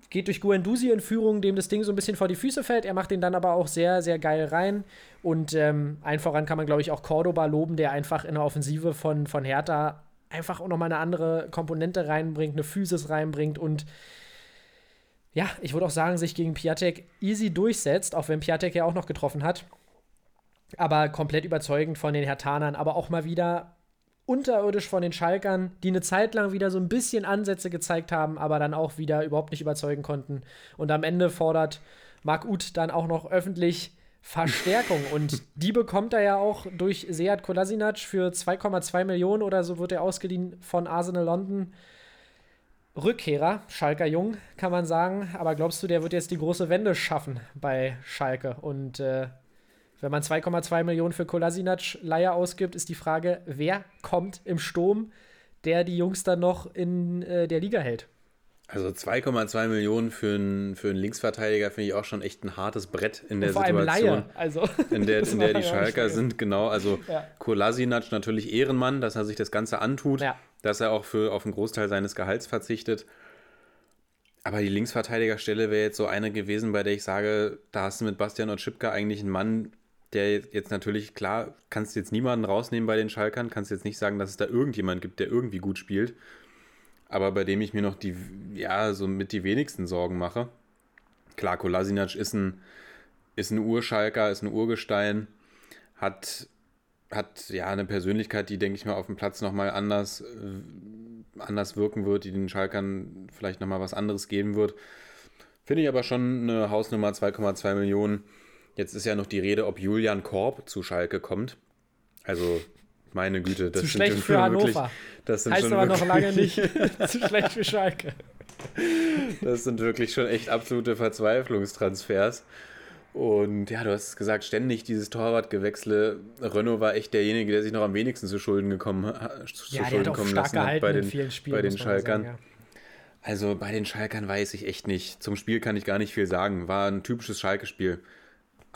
Geht durch Guendouzi in Führung, dem das Ding so ein bisschen vor die Füße fällt. Er macht den dann aber auch sehr, sehr geil rein. Und ähm, allen voran kann man, glaube ich, auch Cordoba loben, der einfach in der Offensive von, von Hertha einfach auch nochmal eine andere Komponente reinbringt, eine Physis reinbringt und ja, ich würde auch sagen, sich gegen Piatek easy durchsetzt, auch wenn Piatek ja auch noch getroffen hat. Aber komplett überzeugend von den Hertanern, aber auch mal wieder unterirdisch von den Schalkern, die eine Zeit lang wieder so ein bisschen Ansätze gezeigt haben, aber dann auch wieder überhaupt nicht überzeugen konnten. Und am Ende fordert Marc Uth dann auch noch öffentlich Verstärkung. Und die bekommt er ja auch durch Seat Kolasinac für 2,2 Millionen oder so wird er ausgeliehen von Arsenal London. Rückkehrer, Schalker Jung, kann man sagen. Aber glaubst du, der wird jetzt die große Wende schaffen bei Schalke? Und äh, wenn man 2,2 Millionen für Kolasinac Leier ausgibt, ist die Frage, wer kommt im Sturm, der die Jungs dann noch in äh, der Liga hält? Also 2,2 Millionen für einen, für einen Linksverteidiger finde ich auch schon echt ein hartes Brett in der Vor allem Situation. Laie. Also, in der, in der die Schalker sind, genau. Also Ja. Kolasinac natürlich Ehrenmann, dass er sich das Ganze antut, Ja. dass er auch für, auf einen Großteil seines Gehalts verzichtet. Aber die Linksverteidigerstelle wäre jetzt so eine gewesen, bei der ich sage, da hast du mit Bastian Otschipka eigentlich einen Mann, der jetzt natürlich, klar, kannst jetzt niemanden rausnehmen bei den Schalkern, kannst jetzt nicht sagen, dass es da irgendjemand gibt, der irgendwie gut spielt. Aber bei dem ich mir noch die, ja, so mit die wenigsten Sorgen mache. Klar, Kolasinac ist ein, ist ein Urschalker, ist ein Urgestein, hat, hat ja eine Persönlichkeit, die, denke ich mal, auf dem Platz nochmal anders, äh, anders wirken wird, die den Schalkern vielleicht nochmal was anderes geben wird. Finde ich aber schon eine Hausnummer 2,2 Millionen. Jetzt ist ja noch die Rede, ob Julian Korb zu Schalke kommt. Also, meine Güte, das Zu sind schlecht für wirklich, Hannover. das sind Heißt aber noch wirklich, lange nicht. Zu schlecht für Schalke. Das sind wirklich schon echt absolute Verzweiflungstransfers. Und ja, du hast es gesagt, ständig dieses Torwartgewechsle. Renault war echt derjenige, der sich noch am wenigsten zu Schulden gekommen, zu Ja, Schulden kommen lassen hat bei den, Spielen. bei den Schalkern. sagen, Also bei den Schalkern weiß ich echt nicht. Zum Spiel kann ich gar nicht viel sagen. War ein typisches Schalke-Spiel.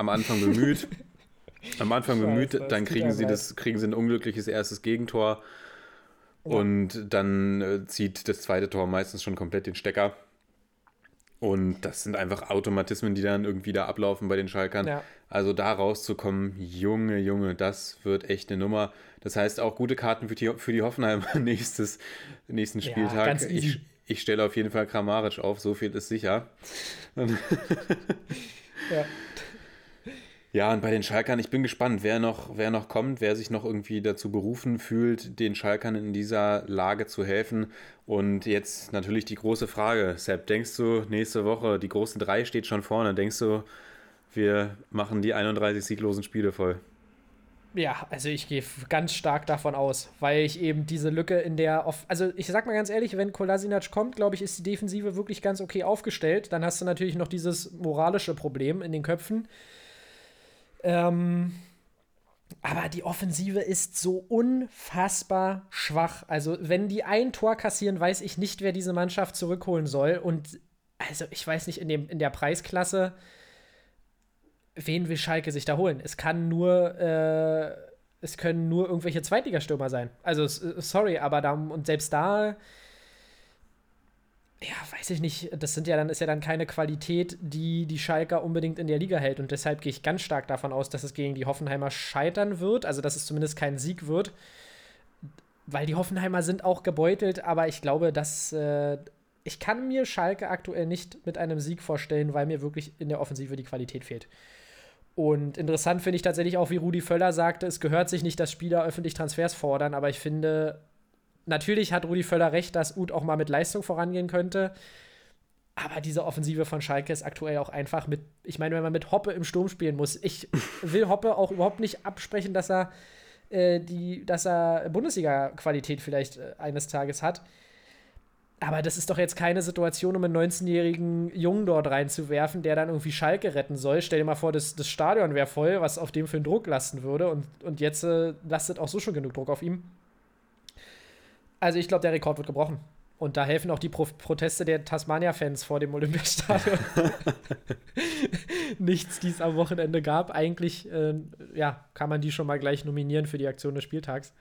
Am Anfang bemüht. am Anfang weiß, bemüht, dann kriegen sie, das, kriegen sie ein unglückliches erstes Gegentor. Und dann äh, zieht das zweite Tor meistens schon komplett den Stecker. Und das sind einfach Automatismen, die dann irgendwie da ablaufen bei den Schalkern. Ja. Also da rauszukommen, Junge, Junge, das wird echt eine Nummer. Das heißt auch gute Karten für die, für die Hoffenheimer nächstes, nächsten Ja, Spieltag. ich, ich stelle auf jeden Fall Kramaric auf, so viel ist sicher. Ja. Ja, und bei den Schalkern, ich bin gespannt, wer noch, wer noch kommt, wer sich noch irgendwie dazu berufen fühlt, den Schalkern in dieser Lage zu helfen. Und jetzt natürlich die große Frage, Sepp, denkst du nächste Woche, die große Drei steht schon vorne, denkst du, wir machen die 31 sieglosen Spiele voll? Ja, also ich gehe ganz stark davon aus, weil ich eben diese Lücke in der. Off also ich sag mal ganz ehrlich, wenn Kolasinac kommt, glaube ich, ist die Defensive wirklich ganz okay aufgestellt. Dann hast du natürlich noch dieses moralische Problem in den Köpfen. Ähm, aber die Offensive ist so unfassbar schwach. Also, wenn die ein Tor kassieren, weiß ich nicht, wer diese Mannschaft zurückholen soll. Und also, ich weiß nicht, in, dem, in der Preisklasse, wen will Schalke sich da holen? Es kann nur, äh, es können nur irgendwelche Zweitligastürmer sein. Also, sorry, aber da, und selbst da, ja, weiß ich nicht, das sind ja dann, ist ja dann keine Qualität, die die Schalker unbedingt in der Liga hält. Und deshalb gehe ich ganz stark davon aus, dass es gegen die Hoffenheimer scheitern wird, also dass es zumindest kein Sieg wird. Weil die Hoffenheimer sind auch gebeutelt, aber ich glaube, dass äh, ich kann mir Schalke aktuell nicht mit einem Sieg vorstellen, weil mir wirklich in der Offensive die Qualität fehlt. Und interessant finde ich tatsächlich auch, wie Rudi Völler sagte, es gehört sich nicht, dass Spieler öffentlich Transfers fordern, aber ich finde, natürlich hat Rudi Völler recht, dass Uth auch mal mit Leistung vorangehen könnte. Aber diese Offensive von Schalke ist aktuell auch einfach mit, ich meine, wenn man mit Hoppe im Sturm spielen muss, ich will Hoppe auch überhaupt nicht absprechen, dass er äh, die, dass er Bundesliga-Qualität vielleicht äh, eines Tages hat. Aber das ist doch jetzt keine Situation, um einen 19-jährigen Jungen dort reinzuwerfen, der dann irgendwie Schalke retten soll. Stell dir mal vor, das, das Stadion wäre voll, was auf dem für einen Druck lasten würde. Und, und jetzt äh, lastet auch so schon genug Druck auf ihm. Also ich glaube, der Rekord wird gebrochen. Und da helfen auch die Pro Proteste der Tasmania-Fans vor dem Olympiastadion. Nichts, die es am Wochenende gab. Eigentlich, äh, ja, kann man die schon mal gleich nominieren für die Aktion des Spieltags.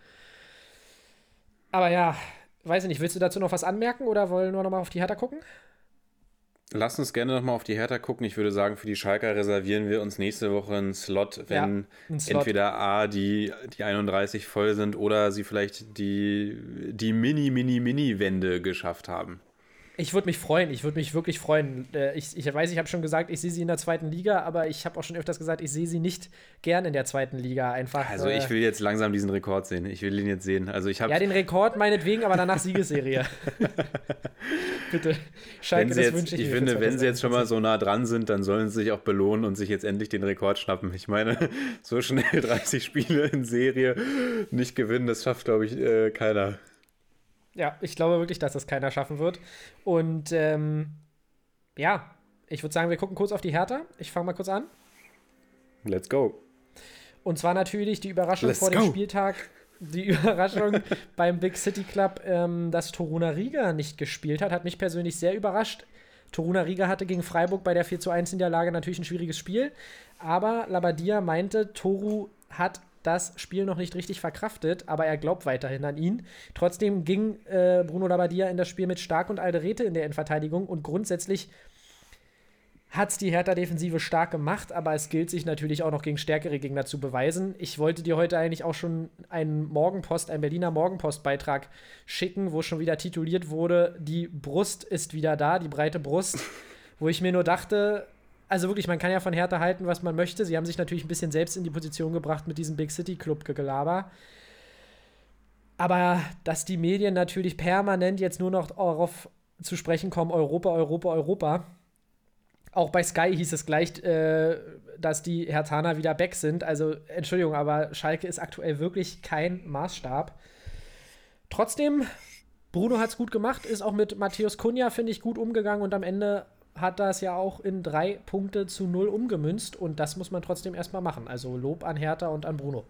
Aber ja, weiß ich nicht, willst du dazu noch was anmerken oder wollen wir noch mal auf die Hertha gucken? Lass uns gerne nochmal auf die Hertha gucken. Ich würde sagen, für die Schalker reservieren wir uns nächste Woche einen Slot, wenn einen Slot. entweder A, die, die 31 voll sind oder sie vielleicht die, die Mini, Mini, Mini-Wende geschafft haben. Ich würde mich freuen, ich würde mich wirklich freuen. Äh, Ich, ich weiß, ich habe schon gesagt, ich sehe sie in der zweiten Liga, aber ich habe auch schon öfters gesagt, ich sehe sie nicht gern in der zweiten Liga. Einfach. Also äh, ich will jetzt langsam diesen Rekord sehen. Ich will ihn jetzt sehen. Also ich habe Ja, den Rekord meinetwegen, aber danach Siegesserie. Bitte. Schalke, das jetzt, wünsche ich, ich, mir finde, wenn sie jetzt schon mal 2021. so nah dran sind, dann sollen sie sich auch belohnen und sich jetzt endlich den Rekord schnappen. Ich meine, so schnell 30 Spiele in Serie nicht gewinnen, das schafft, glaube ich, äh, keiner. Ja, ich glaube wirklich, dass das keiner schaffen wird. Und ähm, ja, ich würde sagen, wir gucken kurz auf die Hertha. Ich fange mal kurz an. Let's go. Und zwar natürlich die Überraschung Let's vor dem go. Spieltag die Überraschung beim Big City Club, ähm, dass Toruna Riga nicht gespielt hat, hat mich persönlich sehr überrascht. Toruna Riga hatte gegen Freiburg bei der 4 zu 1 Niederlage natürlich ein schwieriges Spiel, aber Labadia meinte, Toru hat das Spiel noch nicht richtig verkraftet, aber er glaubt weiterhin an ihn. Trotzdem ging äh, Bruno Labadia in das Spiel mit Stark und Alderete in der Endverteidigung und grundsätzlich hat es die Hertha-Defensive stark gemacht, aber es gilt sich natürlich auch noch gegen stärkere Gegner zu beweisen. Ich wollte dir heute eigentlich auch schon einen Morgenpost, einen Berliner Morgenpost-Beitrag schicken, wo schon wieder tituliert wurde, die Brust ist wieder da, die breite Brust, wo ich mir nur dachte, also wirklich, man kann ja von Hertha halten, was man möchte. Sie haben sich natürlich ein bisschen selbst in die Position gebracht mit diesem Big City Club-Gelaber. Aber dass die Medien natürlich permanent jetzt nur noch darauf zu sprechen kommen, Europa, Europa, Europa. Auch bei Sky hieß es gleich, äh, dass die Hertaner wieder back sind. Also, Entschuldigung, aber Schalke ist aktuell wirklich kein Maßstab. Trotzdem, Bruno hat es gut gemacht, ist auch mit Matthäus Kunja, finde ich, gut umgegangen und am Ende hat das ja auch in drei Punkte zu null umgemünzt und das muss man trotzdem erstmal machen. Also Lob an Hertha und an Bruno.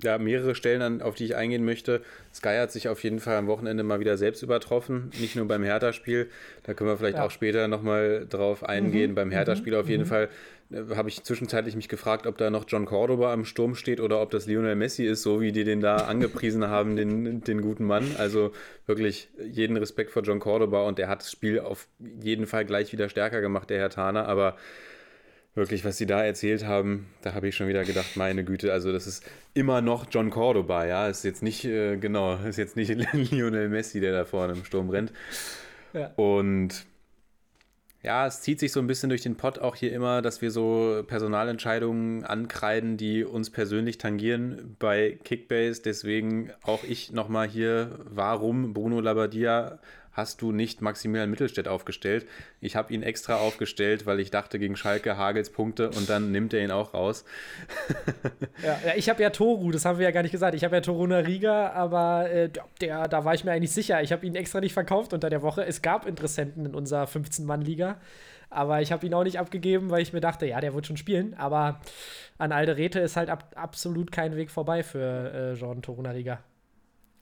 Ja, mehrere Stellen, an, auf die ich eingehen möchte. Sky hat sich auf jeden Fall am Wochenende mal wieder selbst übertroffen. Nicht nur beim Hertha-Spiel. Da können wir vielleicht ja. auch später nochmal drauf eingehen. Mhm. Beim Hertha-Spiel auf jeden mhm. Fall äh, habe ich zwischenzeitlich mich gefragt, ob da noch John Cordoba am Sturm steht oder ob das Lionel Messi ist, so wie die den da angepriesen haben, den, den guten Mann. Also wirklich jeden Respekt vor John Cordoba und der hat das Spiel auf jeden Fall gleich wieder stärker gemacht, der Herr Tana. Aber wirklich, was sie da erzählt haben, da habe ich schon wieder gedacht, meine Güte, also das ist immer noch John Cordoba, ja, ist jetzt nicht, äh, genau, ist jetzt nicht Lionel Messi, der da vorne im Sturm rennt. Ja. Und ja, es zieht sich so ein bisschen durch den Pott auch hier immer, dass wir so Personalentscheidungen ankreiden, die uns persönlich tangieren bei Kickbase. Deswegen auch ich nochmal hier, warum Bruno Labbadia hast du nicht Maximilian Mittelstädt aufgestellt. Ich habe ihn extra aufgestellt, weil ich dachte, gegen Schalke Hagels Punkte und dann nimmt er ihn auch raus. ja, ich habe ja Toru, das haben wir ja gar nicht gesagt. Ich habe ja Toruna Riga, aber äh, der, da war ich mir eigentlich sicher. Ich habe ihn extra nicht verkauft unter der Woche. Es gab Interessenten in unserer 15-Mann-Liga. Aber ich habe ihn auch nicht abgegeben, weil ich mir dachte, ja, der wird schon spielen. Aber an Alderete ist halt ab, absolut kein Weg vorbei für äh, Jordan Torunariga.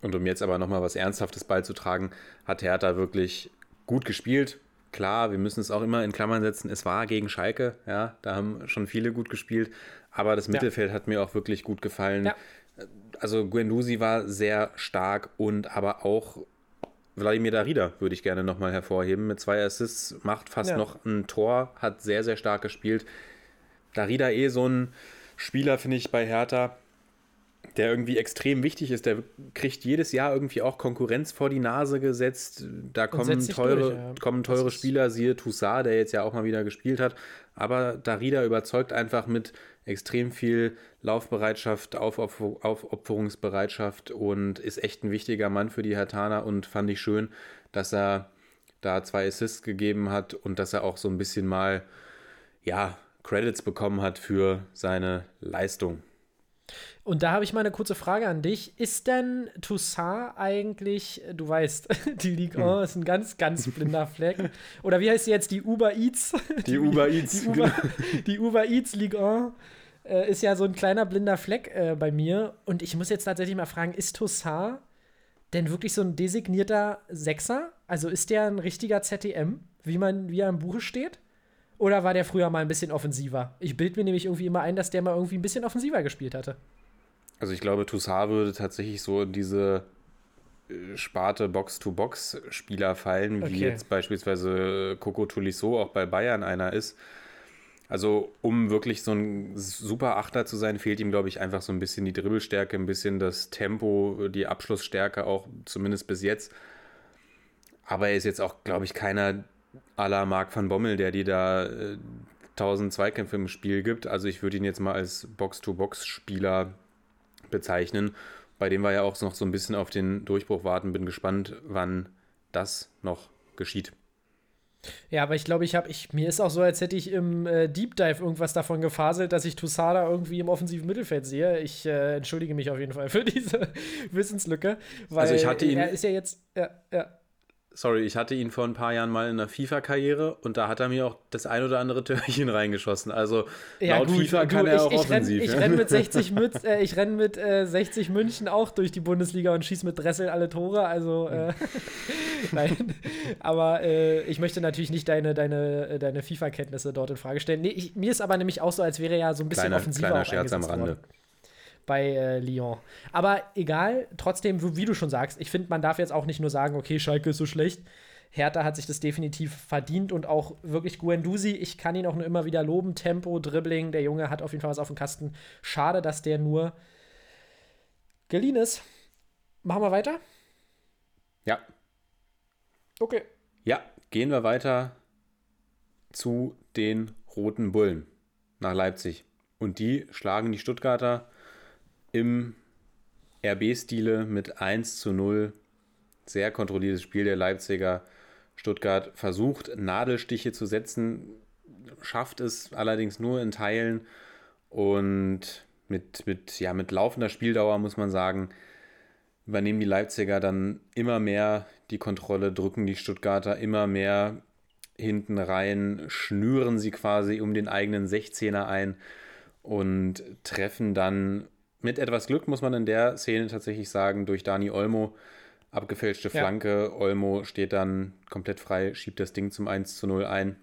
Und um jetzt aber nochmal was Ernsthaftes beizutragen, hat Hertha wirklich gut gespielt. Klar, wir müssen es auch immer in Klammern setzen. Es war gegen Schalke, ja, da haben schon viele gut gespielt. Aber das Mittelfeld ja. hat mir auch wirklich gut gefallen. Ja. Also Guendouzi war sehr stark und aber auch Wladimir Darida würde ich gerne nochmal hervorheben. Mit zwei Assists macht fast ja. noch ein Tor, hat sehr, sehr stark gespielt. Darida eh so ein Spieler, finde ich, bei Hertha, der irgendwie extrem wichtig ist. Der kriegt jedes Jahr irgendwie auch Konkurrenz vor die Nase gesetzt. Da kommen teure, durch, ja. kommen teure Spieler, siehe Toussaint, der jetzt ja auch mal wieder gespielt hat. Aber Darida überzeugt einfach mit extrem viel Laufbereitschaft, Aufopfer Aufopferungsbereitschaft und ist echt ein wichtiger Mann für die Hertaner und fand ich schön, dass er da zwei Assists gegeben hat und dass er auch so ein bisschen mal, ja, Credits bekommen hat für seine Leistung. Und da habe ich mal eine kurze Frage an dich. Ist denn Toussaint eigentlich, du weißt, die Ligue 1 hm. ist ein ganz, ganz blinder Fleck. Oder wie heißt sie jetzt? Die Uber Eats? Die, die Uber Eats. Die Uber, die Uber Eats Ligue 1 äh, ist ja so ein kleiner blinder Fleck äh, bei mir. Und ich muss jetzt tatsächlich mal fragen, ist Toussaint denn wirklich so ein designierter Sechser? Also ist der ein richtiger ZTM, wie, man, wie er im Buche steht? Oder war der früher mal ein bisschen offensiver? Ich bilde mir nämlich irgendwie immer ein, dass der mal irgendwie ein bisschen offensiver gespielt hatte. Also ich glaube, Toussaint würde tatsächlich so in diese äh, Sparte Box-to-Box-Spieler fallen, okay. wie jetzt beispielsweise Coco Tolisso auch bei Bayern einer ist. Also, um wirklich so ein super Achter zu sein, fehlt ihm, glaube ich, einfach so ein bisschen die Dribbelstärke, ein bisschen das Tempo, die Abschlussstärke auch, zumindest bis jetzt. Aber er ist jetzt auch, glaube ich, keiner à la Marc van Bommel, der die da äh, 1000 Zweikämpfe im Spiel gibt. Also, ich würde ihn jetzt mal als Box-to-Box-Spieler bezeichnen. Bei dem wir ja auch noch so ein bisschen auf den Durchbruch warten. Bin gespannt, wann das noch geschieht. Ja, aber ich glaube, ich habe, ich, mir ist auch so, als hätte ich im äh, Deep Dive irgendwas davon gefaselt, dass ich Tusada irgendwie im offensiven Mittelfeld sehe. Ich äh, entschuldige mich auf jeden Fall für diese Wissenslücke. Weil also ich hatte ihn. Er ist ja jetzt. Ja, ja. Sorry, ich hatte ihn vor ein paar Jahren mal in der FIFA-Karriere und da hat er mir auch das ein oder andere Törchen reingeschossen. Also Ja, laut gut, FIFA du, kann er ich, auch ich offensiv. Renn, ich ja. renn mit 60, Mütz, äh, ich renn mit äh, 60 München auch durch die Bundesliga und schieße mit Dressel alle Tore. Also, äh, nein. Aber äh, ich möchte natürlich nicht deine, deine, äh, deine FIFA-Kenntnisse dort in Frage stellen. Nee, ich, mir ist aber nämlich auch so, als wäre er ja so ein bisschen Kleiner, offensiver kleiner auch Scherz am Rande. worden bei äh, Lyon. Aber egal, trotzdem, wie du schon sagst, ich finde, man darf jetzt auch nicht nur sagen, okay, Schalke ist so schlecht. Hertha hat sich das definitiv verdient und auch wirklich Guendouzi, ich kann ihn auch nur immer wieder loben. Tempo, Dribbling, der Junge hat auf jeden Fall was auf dem Kasten. Schade, dass der nur geliehen ist. Machen wir weiter? Ja, Okay. Ja, gehen wir weiter zu den Roten Bullen nach Leipzig. Und die schlagen die Stuttgarter im RB-Stile mit 1 zu 0. Sehr kontrolliertes Spiel der Leipziger. Stuttgart versucht, Nadelstiche zu setzen, schafft es allerdings nur in Teilen. Und mit, mit, ja, mit laufender Spieldauer muss man sagen, übernehmen die Leipziger dann immer mehr die Kontrolle, drücken die Stuttgarter immer mehr hinten rein, schnüren sie quasi um den eigenen 16er ein und treffen dann mit etwas Glück, muss man in der Szene tatsächlich sagen, durch Dani Olmo. Abgefälschte Ja. Flanke, Olmo steht dann komplett frei, schiebt das Ding zum 1 zu 0 ein.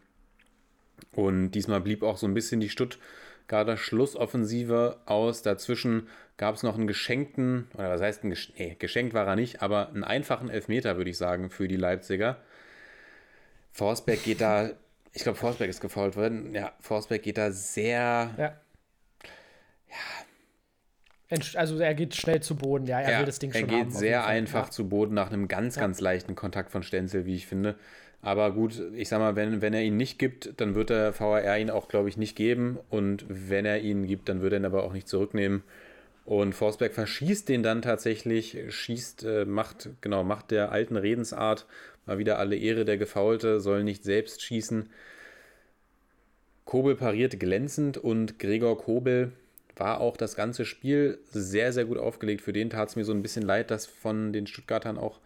Und diesmal blieb auch so ein bisschen die Stuttgarter Schlussoffensive aus. Dazwischen gab es noch einen geschenkten, oder was heißt ein Gesch nee, geschenkt war er nicht, aber einen einfachen Elfmeter, würde ich sagen, für die Leipziger. Forsberg geht da, ich glaube, Forsberg ist gefault worden. Ja, Forsberg geht da sehr, Ja. Entsch- Also er geht schnell zu Boden, ja, er ja, will das Ding er schon geht haben. sehr einfach Ja. zu Boden nach einem ganz, ganz leichten Kontakt von Stenzel, wie ich finde. Aber gut, ich sag mal, wenn, wenn er ihn nicht gibt, dann wird der VAR ihn auch, glaube ich, nicht geben. Und wenn er ihn gibt, dann wird er ihn aber auch nicht zurücknehmen. Und Forsberg verschießt den dann tatsächlich, schießt, äh, macht, genau, macht der alten Redensart mal wieder alle Ehre der Gefaulte, soll nicht selbst schießen. Kobel pariert glänzend und Gregor Kobel war auch das ganze Spiel sehr, sehr gut aufgelegt. Für den tat es mir so ein bisschen leid, dass von den Stuttgartern auch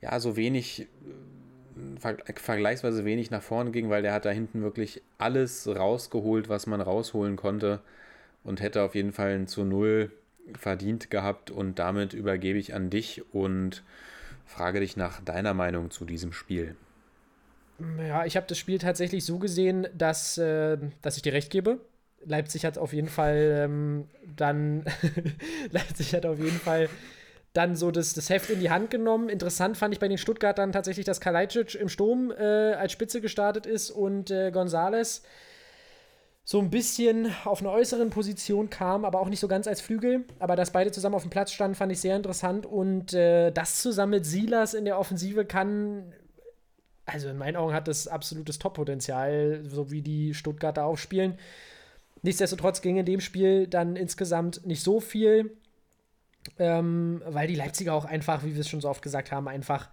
ja so wenig, äh, ver vergleichsweise wenig nach vorne ging, weil der hat da hinten wirklich alles rausgeholt, was man rausholen konnte und hätte auf jeden Fall ein zu Null verdient gehabt. Und damit übergebe ich an dich und frage dich nach deiner Meinung zu diesem Spiel. Ja, ich habe das Spiel tatsächlich so gesehen, dass, äh, dass ich dir recht gebe. Leipzig hat auf jeden Fall ähm, dann Leipzig hat auf jeden Fall dann so das, das Heft in die Hand genommen. Interessant fand ich bei den Stuttgartern tatsächlich, dass Kalajdzic im Sturm äh, als Spitze gestartet ist und äh, Gonzales so ein bisschen auf einer äußeren Position kam, aber auch nicht so ganz als Flügel. Aber dass beide zusammen auf dem Platz standen, fand ich sehr interessant. Und äh, das zusammen mit Silas in der Offensive kann also in meinen Augen hat das absolutes Top-Potenzial, so wie die Stuttgarter aufspielen. Nichtsdestotrotz ging in dem Spiel dann insgesamt nicht so viel, ähm, weil die Leipziger auch einfach, wie wir es schon so oft gesagt haben, einfach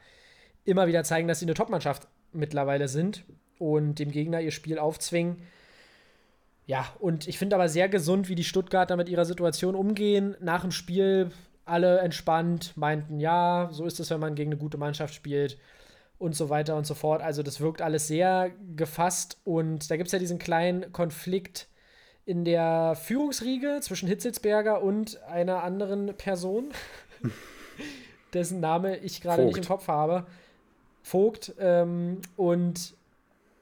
immer wieder zeigen, dass sie eine Top-Mannschaft mittlerweile sind und dem Gegner ihr Spiel aufzwingen. Ja, und ich finde aber sehr gesund, wie die Stuttgarter mit ihrer Situation umgehen. Nach dem Spiel alle entspannt, meinten, ja, so ist es, wenn man gegen eine gute Mannschaft spielt und so weiter und so fort. Also das wirkt alles sehr gefasst und da gibt es ja diesen kleinen Konflikt in der Führungsriege zwischen Hitzelsberger und einer anderen Person, dessen Name ich gerade nicht im. Kopf habe. Vogt. Ähm, und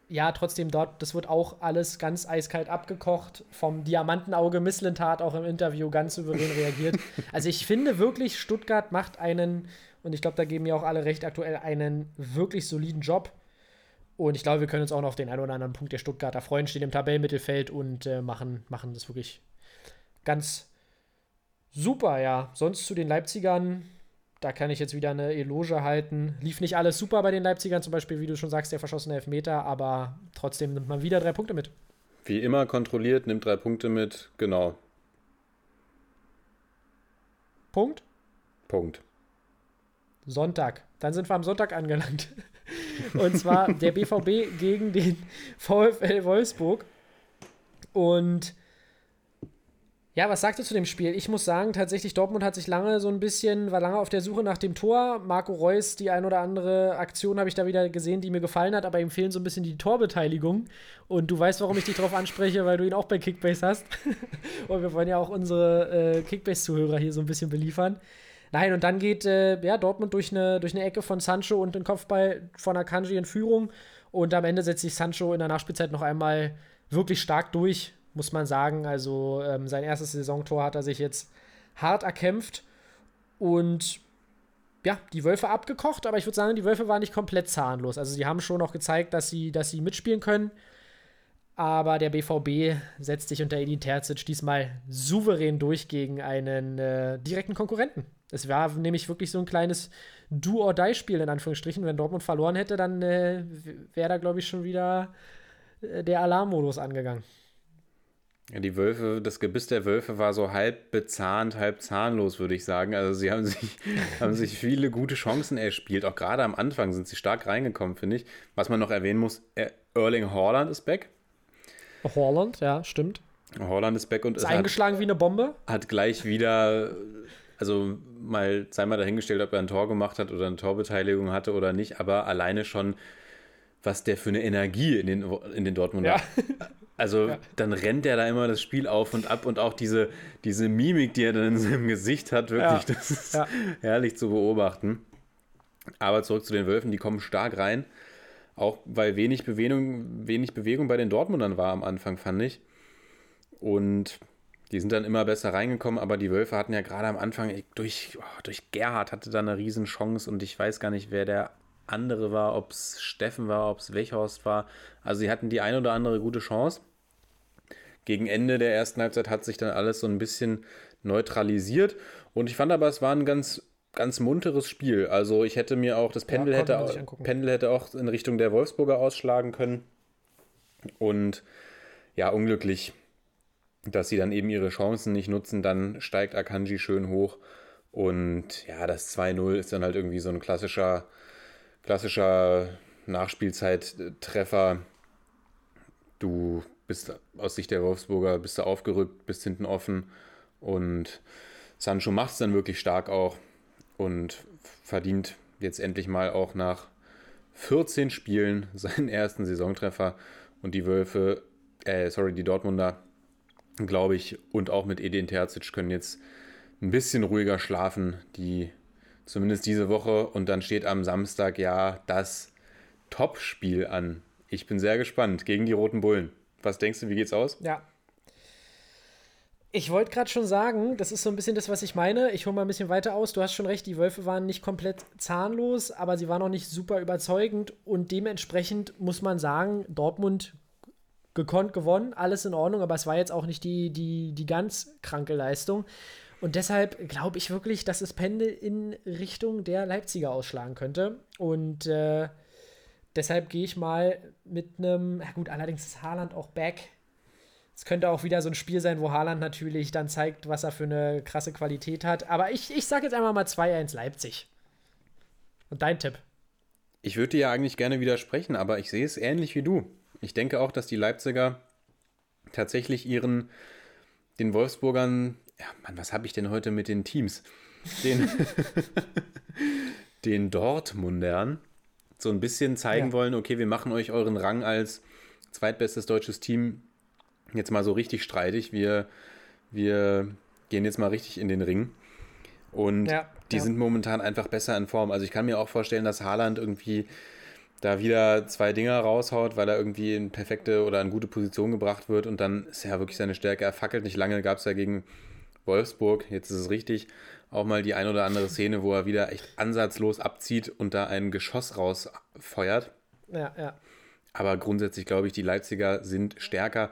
ja, trotzdem dort, das wird auch alles ganz eiskalt abgekocht. Vom Diamantenauge Misslintat auch im Interview ganz souverän reagiert. Also ich finde wirklich, Stuttgart macht einen, und ich glaube, da geben mir auch alle recht, aktuell einen wirklich soliden Job. Und ich glaube, wir können uns auch noch auf den einen oder anderen Punkt der Stuttgarter freuen, stehen im Tabellenmittelfeld und äh, machen, machen das wirklich ganz super, ja. Sonst zu den Leipzigern, da kann ich jetzt wieder eine Eloge halten. Lief nicht alles super bei den Leipzigern, zum Beispiel, wie du schon sagst, der verschossene Elfmeter, aber trotzdem nimmt man wieder drei Punkte mit. Wie immer kontrolliert, nimmt drei Punkte mit. Genau. Punkt. Punkt. Sonntag. Dann sind wir am Sonntag angelangt. Und zwar der BVB gegen den VfL Wolfsburg. Und Ja, was sagt ihr zu dem Spiel? Ich muss sagen, tatsächlich, Dortmund hat sich lange so ein bisschen, war lange auf der Suche nach dem Tor. Marco Reus, die ein oder andere Aktion habe ich da wieder gesehen, die mir gefallen hat, aber ihm fehlen so ein bisschen die Torbeteiligung. Und du weißt, warum ich dich darauf anspreche, weil du ihn auch bei Kickbase hast. und wir wollen ja auch unsere äh, Kickbase-Zuhörer hier so ein bisschen beliefern. Nein, und dann geht äh, ja, Dortmund durch eine, durch eine Ecke von Sancho und den Kopfball von Akanji in Führung. Und am Ende setzt sich Sancho in der Nachspielzeit noch einmal wirklich stark durch muss man sagen. Also ähm, sein erstes Saisontor hat er sich jetzt hart erkämpft und ja, die Wölfe abgekocht, aber ich würde sagen, die Wölfe waren nicht komplett zahnlos. Also sie haben schon auch gezeigt, dass sie, dass sie mitspielen können. Aber der BVB setzt sich unter Edin Terzic diesmal souverän durch gegen einen äh, direkten Konkurrenten. Es war nämlich wirklich so ein kleines Do-or-Die-Spiel in Anführungsstrichen. Wenn Dortmund verloren hätte, dann äh, wäre da, glaube ich, schon wieder äh, der Alarmmodus angegangen. Ja, die Wölfe, das Gebiss der Wölfe war so halb bezahnt, halb zahnlos, würde ich sagen. Also sie haben sich, haben sich viele gute Chancen erspielt. Auch gerade am Anfang sind sie stark reingekommen, finde ich. Was man noch erwähnen muss, Erling Haaland ist back. Haaland, ja, stimmt. Haaland ist back und ist, ist eingeschlagen hat, wie eine Bombe. Hat gleich wieder, also mal, sei mal dahingestellt, ob er ein Tor gemacht hat oder eine Torbeteiligung hatte oder nicht, aber alleine schon, was der für eine Energie in den, in den Dortmunder ja. Also ja. dann rennt er da immer das Spiel auf und ab und auch diese, diese Mimik, die er dann in seinem Gesicht hat, wirklich, ja. das ist herrlich zu beobachten. Aber zurück zu den Wölfen, die kommen stark rein. Auch weil wenig Bewegung, wenig Bewegung bei den Dortmundern war am Anfang, fand ich. Und die sind dann immer besser reingekommen, aber die Wölfe hatten ja gerade am Anfang durch, oh, durch Gerhard hatte da eine Riesenchance und ich weiß gar nicht, wer der andere war, ob es Steffen war, ob es Wechhorst war. Also sie hatten die ein oder andere gute Chance. Gegen Ende der ersten Halbzeit hat sich dann alles so ein bisschen neutralisiert. Und ich fand aber, es war ein ganz, ganz munteres Spiel. Also ich hätte mir auch, das Pendel, ja, hätte, Pendel hätte auch in Richtung der Wolfsburger ausschlagen können. Und ja, unglücklich, dass sie dann eben ihre Chancen nicht nutzen. Dann steigt Akanji schön hoch. Und ja, das 2-0 ist dann halt irgendwie so ein klassischer klassischer Nachspielzeit-Treffer. Du bist aus Sicht der Wolfsburger, bist du aufgerückt, bist hinten offen und Sancho macht es dann wirklich stark auch und verdient jetzt endlich mal auch nach 14 Spielen seinen ersten Saisontreffer und die Wölfe, äh, sorry, die Dortmunder, glaube ich, und auch mit Edin Terzic können jetzt ein bisschen ruhiger schlafen. Die Zumindest diese Woche. Und dann steht am Samstag ja das Topspiel an. Ich bin sehr gespannt gegen die Roten Bullen. Was denkst du, wie geht's aus? Ja. Ich wollte gerade schon sagen, das ist so ein bisschen das, was ich meine. Ich hole mal ein bisschen weiter aus. Du hast schon recht, die Wölfe waren nicht komplett zahnlos, aber sie waren auch nicht super überzeugend. Und dementsprechend muss man sagen, Dortmund gekonnt gewonnen, alles in Ordnung, aber es war jetzt auch nicht die, die, die ganz kranke Leistung. Und deshalb glaube ich wirklich, dass das Pendel in Richtung der Leipziger ausschlagen könnte. Und äh, deshalb gehe ich mal mit einem, gut, allerdings ist Haaland auch back. Es könnte auch wieder so ein Spiel sein, wo Haaland natürlich dann zeigt, was er für eine krasse Qualität hat. Aber ich, ich sage jetzt einfach mal 2-1 Leipzig. Und dein Tipp? Ich würde dir ja eigentlich gerne widersprechen, aber ich sehe es ähnlich wie du. Ich denke auch, dass die Leipziger tatsächlich ihren den Wolfsburgern ja, Mann, was habe ich denn heute mit den Teams? Den, den Dortmundern so ein bisschen zeigen ja. wollen, okay, wir machen euch euren Rang als zweitbestes deutsches Team jetzt mal so richtig streitig. Wir, wir gehen jetzt mal richtig in den Ring. Und ja, die ja. sind momentan einfach besser in Form. Also ich kann mir auch vorstellen, dass Haaland irgendwie da wieder zwei Dinger raushaut, weil er irgendwie in perfekte oder in gute Position gebracht wird und dann ist ja wirklich seine Stärke. Er fackelt nicht lange, gab es ja gegen Wolfsburg, jetzt ist es richtig, auch mal die ein oder andere Szene, wo er wieder echt ansatzlos abzieht und da ein Geschoss rausfeuert. Ja, ja. Aber grundsätzlich glaube ich, die Leipziger sind stärker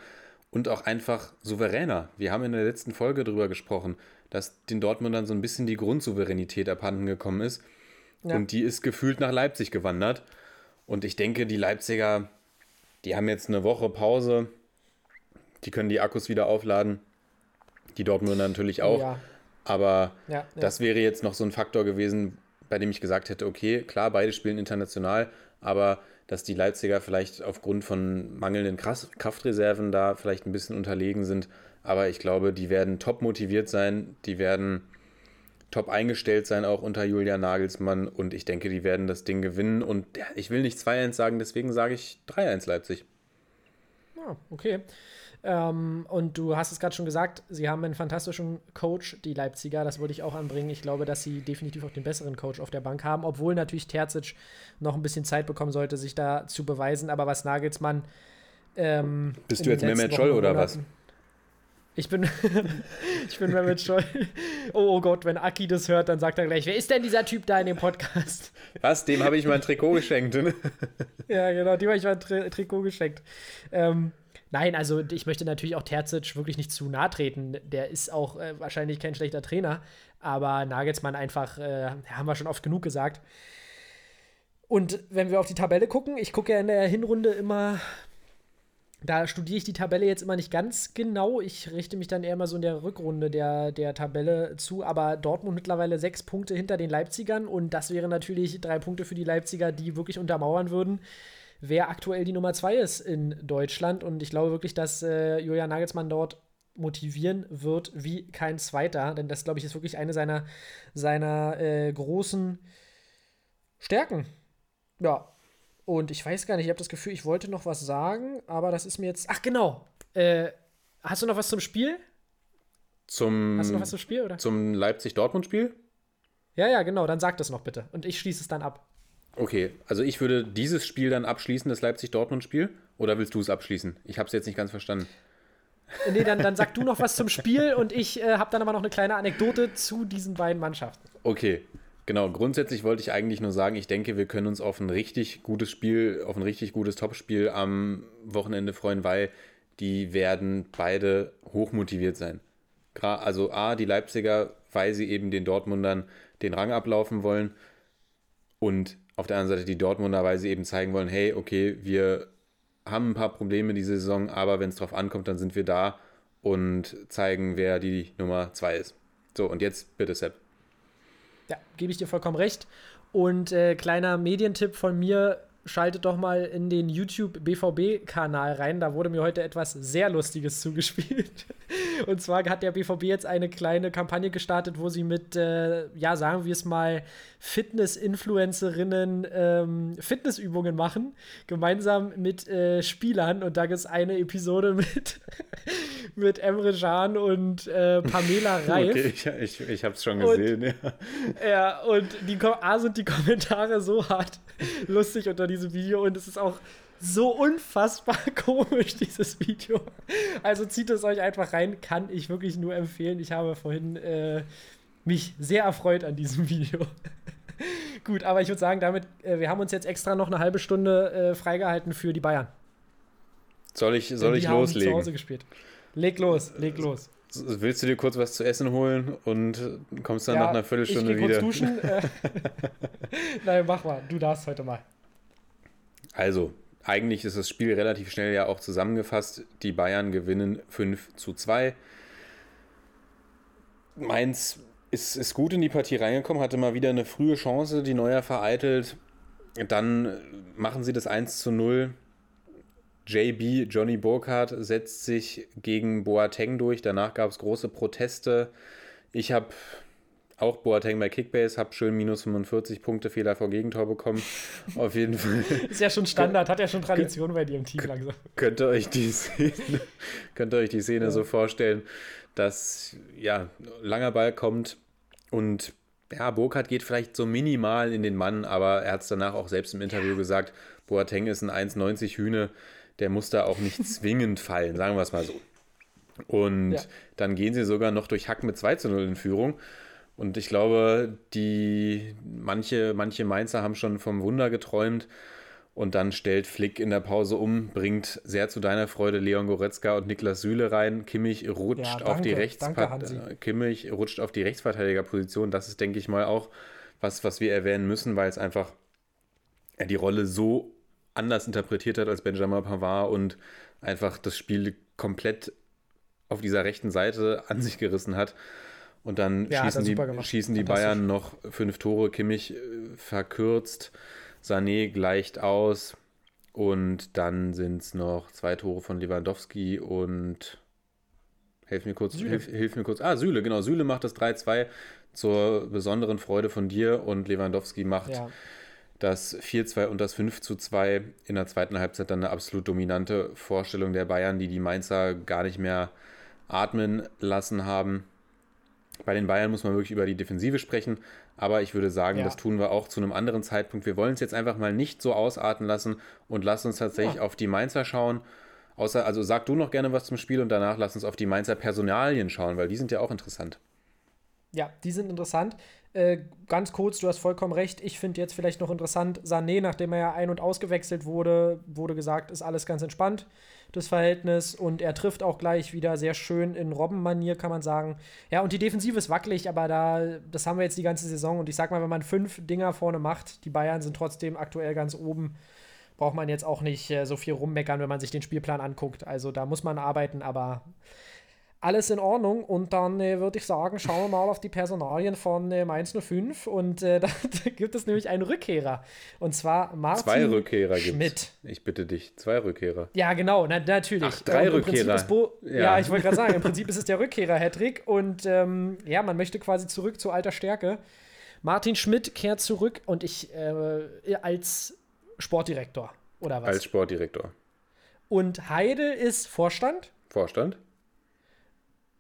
und auch einfach souveräner. Wir haben in der letzten Folge darüber gesprochen, dass den Dortmundern so ein bisschen die Grundsouveränität abhanden gekommen ist. Ja. Und die ist gefühlt nach Leipzig gewandert. Und ich denke, die Leipziger, die haben jetzt eine Woche Pause. Die können die Akkus wieder aufladen. Die Dortmunder natürlich auch. Ja. Aber ja, das wäre jetzt noch so ein Faktor gewesen, bei dem ich gesagt hätte, okay, klar, beide spielen international, aber dass die Leipziger vielleicht aufgrund von mangelnden Kraftreserven da vielleicht ein bisschen unterlegen sind. Aber ich glaube, die werden top motiviert sein, die werden top eingestellt sein, auch unter Julian Nagelsmann. Und ich denke, die werden das Ding gewinnen. Und ich will nicht 2-1 sagen, deswegen sage ich 3-1 Leipzig. Ja, okay. Ähm, und du hast es gerade schon gesagt, sie haben einen fantastischen Coach, die Leipziger. Das würde ich auch anbringen. Ich glaube, dass sie definitiv auch den besseren Coach auf der Bank haben, obwohl natürlich Terzic noch ein bisschen Zeit bekommen sollte, sich da zu beweisen. Aber was Nagelsmann. Ähm, Bist du jetzt Mehmet Scholl oder was? Ich bin, ich bin Mehmet Scholl. Oh, oh, Gott, wenn Aki das hört, dann sagt er gleich, wer ist denn dieser Typ da in dem Podcast? Was? Dem habe ich mal ein Trikot geschenkt. Ne? ja, genau, dem habe ich mal ein Tri Trikot geschenkt. Ähm, nein, also ich möchte natürlich auch Terzic wirklich nicht zu nahe treten. Der ist auch äh, wahrscheinlich kein schlechter Trainer, aber Nagelsmann einfach, äh, haben wir schon oft genug gesagt. Und wenn wir auf die Tabelle gucken, ich gucke ja in der Hinrunde immer da studiere ich die Tabelle jetzt immer nicht ganz genau. Ich richte mich dann eher mal so in der Rückrunde der, der Tabelle zu. Aber Dortmund mittlerweile sechs Punkte hinter den Leipzigern. Und das wären natürlich drei Punkte für die Leipziger, die wirklich untermauern würden, wer aktuell die Nummer zwei ist in Deutschland. Und ich glaube wirklich, dass äh, Julian Nagelsmann dort motivieren wird wie kein zweiter. Denn das, glaube ich, ist wirklich eine seiner, seiner äh, großen Stärken. Ja, und ich weiß gar nicht, ich habe das Gefühl, ich wollte noch was sagen, aber das ist mir jetzt. Ach, genau. Äh, hast du noch was zum Spiel? Zum, hast du noch was zum Spiel, oder? Zum Leipzig-Dortmund-Spiel? Ja, ja, genau. Dann sag das noch bitte. Und ich schließe es dann ab. Okay, also ich würde dieses Spiel dann abschließen, das Leipzig-Dortmund-Spiel. Oder willst du es abschließen? Ich habe es jetzt nicht ganz verstanden. Nee, dann, dann sag du noch was zum Spiel und ich äh, habe dann aber noch eine kleine Anekdote zu diesen beiden Mannschaften. Okay, Genau, grundsätzlich wollte ich eigentlich nur sagen, ich denke, wir können uns auf ein richtig gutes Spiel, auf ein richtig gutes Topspiel am Wochenende freuen, weil die werden beide hochmotiviert sein. Also A, die Leipziger, weil sie eben den Dortmundern den Rang ablaufen wollen und auf der anderen Seite die Dortmunder, weil sie eben zeigen wollen, hey, okay, wir haben ein paar Probleme diese Saison, aber wenn es drauf ankommt, dann sind wir da und zeigen, wer die Nummer zwei ist. So, und jetzt bitte, Sepp. Ja, gebe ich dir vollkommen recht. Und äh, kleiner Medientipp von mir, schaltet doch mal in den YouTube BVB-Kanal rein. Da wurde mir heute etwas sehr Lustiges zugespielt. Und zwar hat der BVB jetzt eine kleine Kampagne gestartet, wo sie mit, äh, ja, sagen wir es mal, Fitness-Influencerinnen ähm, Fitnessübungen machen, gemeinsam mit äh, Spielern. Und da gibt es eine Episode mit, mit Emre Can und äh, Pamela Reif. Okay, ich, ich, ich habe es schon gesehen, und, ja. Ja, und die, A sind die Kommentare so hart lustig unter diesem Video und es ist auch so unfassbar komisch, dieses Video. Also zieht es euch einfach rein, kann ich wirklich nur empfehlen. Ich habe vorhin äh, mich sehr erfreut an diesem Video. Gut, aber ich würde sagen, damit, äh, wir haben uns jetzt extra noch eine halbe Stunde äh, freigehalten für die Bayern. Soll ich, soll ich loslegen? Zu Hause gespielt. Leg los, leg los. Willst du dir kurz was zu essen holen und kommst dann ja, nach einer Viertelstunde ich wieder? Kurz duschen. Äh. Nein, mach mal. Du darfst heute mal. Also, eigentlich ist das Spiel relativ schnell ja auch zusammengefasst. Die Bayern gewinnen 5 zu 2. Mainz ist, ist gut in die Partie reingekommen, hatte mal wieder eine frühe Chance, die Neuer vereitelt. Dann machen sie das 1 zu 0. JB, Johnny Burkhardt, setzt sich gegen Boateng durch. Danach gab es große Proteste. Ich habe auch Boateng bei Kickbase, habe schön minus 45 Punkte Fehler vor Gegentor bekommen. Auf jeden Fall. Ist ja schon Standard, hat ja schon Tradition bei dir im Team langsam. Könnt ihr euch die Szene, könnt ihr euch die Szene ja. so vorstellen, dass ja, langer Ball kommt und ja, Burkhardt geht vielleicht so minimal in den Mann, aber er hat es danach auch selbst im Interview ja. gesagt, Boateng ist ein 1,90 Hühne, der muss da auch nicht zwingend fallen, sagen wir es mal so. Und ja. dann gehen sie sogar noch durch Hack mit 2 zu 0 in Führung. Und ich glaube, die manche, manche Mainzer haben schon vom Wunder geträumt. Und dann stellt Flick in der Pause um, bringt sehr zu deiner Freude Leon Goretzka und Niklas Süle rein. Kimmich rutscht, ja, danke, auf, die Rechtspa Kimmich rutscht auf die Rechtsverteidigerposition. Das ist, denke ich mal, auch was, was wir erwähnen müssen, weil es einfach er die Rolle so anders interpretiert hat als Benjamin Pavard und einfach das Spiel komplett auf dieser rechten Seite an sich gerissen hat. Und dann ja, schießen, die, schießen die Bayern noch fünf Tore. Kimmich äh, verkürzt, Sané gleicht aus. Und dann sind es noch zwei Tore von Lewandowski und Hilf mir kurz, hilf, hilf, mir kurz. Ah, Süle, genau. Süle macht das 3-2 zur besonderen Freude von dir und Lewandowski macht ja. das 4-2 und das 5-2 in der zweiten Halbzeit dann eine absolut dominante Vorstellung der Bayern, die die Mainzer gar nicht mehr atmen lassen haben. Bei den Bayern muss man wirklich über die Defensive sprechen, aber ich würde sagen, ja. das tun wir auch zu einem anderen Zeitpunkt. Wir wollen es jetzt einfach mal nicht so ausarten lassen und lassen uns tatsächlich ja. auf die Mainzer schauen Außer, also sag du noch gerne was zum Spiel und danach lass uns auf die Mainzer Personalien schauen, weil die sind ja auch interessant. Ja, die sind interessant. Äh, ganz kurz, du hast vollkommen recht. Ich finde jetzt vielleicht noch interessant, Sané, nachdem er ja ein- und ausgewechselt wurde, wurde gesagt, ist alles ganz entspannt, das Verhältnis. Und er trifft auch gleich wieder sehr schön in Robbenmanier, kann man sagen. Ja, und die Defensive ist wackelig, aber da, das haben wir jetzt die ganze Saison. Und ich sag mal, wenn man fünf Dinger vorne macht, die Bayern sind trotzdem aktuell ganz oben braucht man jetzt auch nicht äh, so viel rummeckern, wenn man sich den Spielplan anguckt. Also da muss man arbeiten, aber alles in Ordnung. Und dann äh, würde ich sagen, schauen wir mal auf die Personalien von äh, Mainz 05. Und äh, da, da, gibt es nämlich einen Rückkehrer. Und zwar Martin Zwei Rückkehrer Schmidt. Gibt's. Ich bitte dich, zwei Rückkehrer. Ja, genau, na, natürlich. Ach, drei Rückkehrer. Ja. ja. ich wollte gerade sagen, im Prinzip ist es der Rückkehrer-Hattrick. Und ähm, ja, man möchte quasi zurück zu alter Stärke. Martin Schmidt kehrt zurück und ich äh, als Sportdirektor, oder was? Als Sportdirektor. Und Heide ist Vorstand. Vorstand.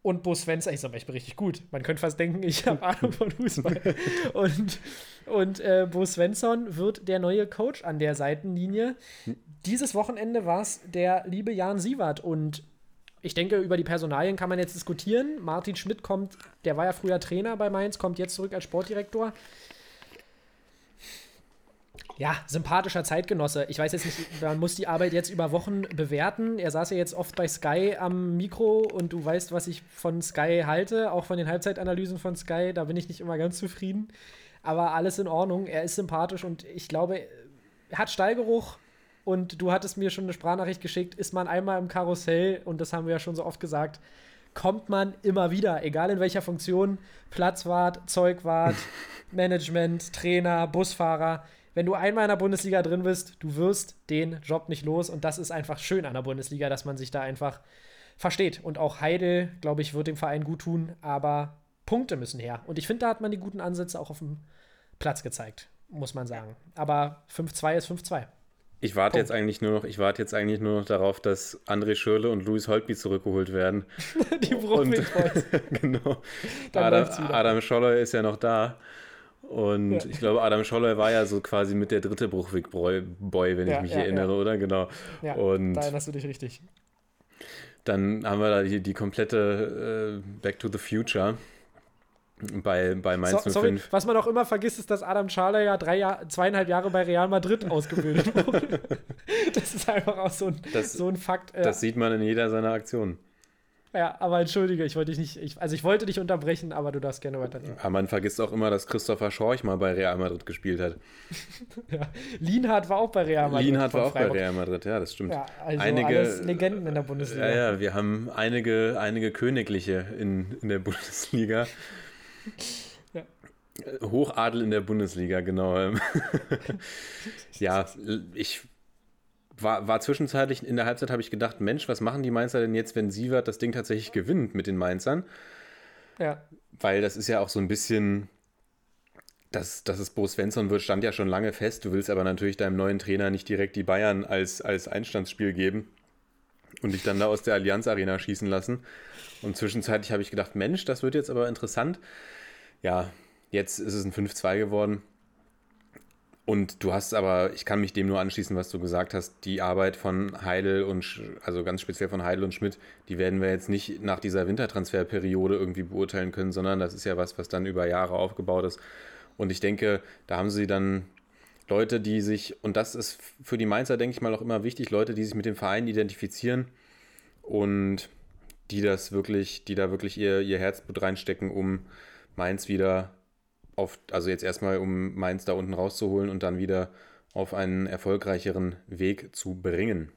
Und Bo Svensson, ich sag mal, ich bin richtig gut. Man könnte fast denken, ich habe Ahnung von Fußball. und und äh, Bo Svensson wird der neue Coach an der Seitenlinie. Dieses Wochenende war es der liebe Jan Sievert. Und ich denke, über die Personalien kann man jetzt diskutieren. Martin Schmidt kommt, der war ja früher Trainer bei Mainz, kommt jetzt zurück als Sportdirektor ja, sympathischer Zeitgenosse. Ich weiß jetzt nicht, man muss die Arbeit jetzt über Wochen bewerten. Er saß ja jetzt oft bei Sky am Mikro und du weißt, was ich von Sky halte, auch von den Halbzeitanalysen von Sky. Da bin ich nicht immer ganz zufrieden. Aber alles in Ordnung. Er ist sympathisch und ich glaube, er hat Stallgeruch. Und du hattest mir schon eine Sprachnachricht geschickt, ist man einmal im Karussell, und das haben wir ja schon so oft gesagt, kommt man immer wieder, egal in welcher Funktion, Platzwart, Zeugwart, Management, Trainer, Busfahrer wenn du einmal in der Bundesliga drin bist, du wirst den Job nicht los. Und das ist einfach schön an der Bundesliga, dass man sich da einfach versteht. Und auch Heide, glaube ich, wird dem Verein gut tun, aber Punkte müssen her. Und ich finde, da hat man die guten Ansätze auch auf dem Platz gezeigt, muss man sagen. Aber 5-2 ist 5-2. Ich warte jetzt eigentlich nur noch, ich warte jetzt eigentlich nur noch darauf, dass André Schürle und Luis Holtby zurückgeholt werden. die Brooklyn Genau. Adam, Adam Scholler ist ja noch da. Und ja. ich glaube, Adam Scholler war ja so quasi mit der dritte Bruchweg-Boy, wenn ja, ich mich ja, erinnere, oder? Genau. Ja, und da erinnerst du dich richtig. Dann haben wir da die, die komplette äh, Back to the Future bei, bei Mainz so, 05. Sorry, was man auch immer vergisst, ist, dass Adam Schaller ja drei Jahr, zweieinhalb Jahre bei Real Madrid ausgebildet wurde. das ist einfach auch so ein, das, so ein Fakt. Das sieht man in jeder seiner Aktionen. Ja, aber entschuldige, ich wollte dich nicht, ich, also ich wollte dich unterbrechen, aber du darfst gerne weiterreden. Aber man vergisst auch immer, dass Christopher Schorch mal bei Real Madrid gespielt hat. ja. Lienhardt war auch bei Real Madrid. Lienhardt war auch Freiburg. bei Real Madrid, ja, das stimmt. Ja, also einige Legenden in der Bundesliga. Ja, ja, wir haben einige, einige Königliche in, in der Bundesliga. ja. Hochadel in der Bundesliga, genau. ja, ich war, war zwischenzeitlich in der Halbzeit, habe ich gedacht, Mensch, was machen die Mainzer denn jetzt, wenn Sievert das Ding tatsächlich gewinnt mit den Mainzern? Ja. Weil das ist ja auch so ein bisschen, dass, dass es Bo Svensson wird, stand ja schon lange fest. Du willst aber natürlich deinem neuen Trainer nicht direkt die Bayern als, als Einstandsspiel geben und dich dann da aus der Allianz Arena schießen lassen. Und zwischenzeitlich habe ich gedacht, Mensch, das wird jetzt aber interessant. Ja, jetzt ist es ein 5-2 geworden. Und du hast aber, ich kann mich dem nur anschließen, was du gesagt hast, die Arbeit von Heidel und, also ganz speziell von Heidel und Schmidt, die werden wir jetzt nicht nach dieser Wintertransferperiode irgendwie beurteilen können, sondern das ist ja was, was dann über Jahre aufgebaut ist. Und ich denke, da haben sie dann Leute, die sich, und das ist für die Mainzer, denke ich mal, auch immer wichtig, Leute, die sich mit dem Verein identifizieren und die das wirklich, die da wirklich ihr, ihr Herzblut reinstecken, um Mainz wieder auf, also jetzt erstmal, um Mainz da unten rauszuholen und dann wieder auf einen erfolgreicheren Weg zu bringen.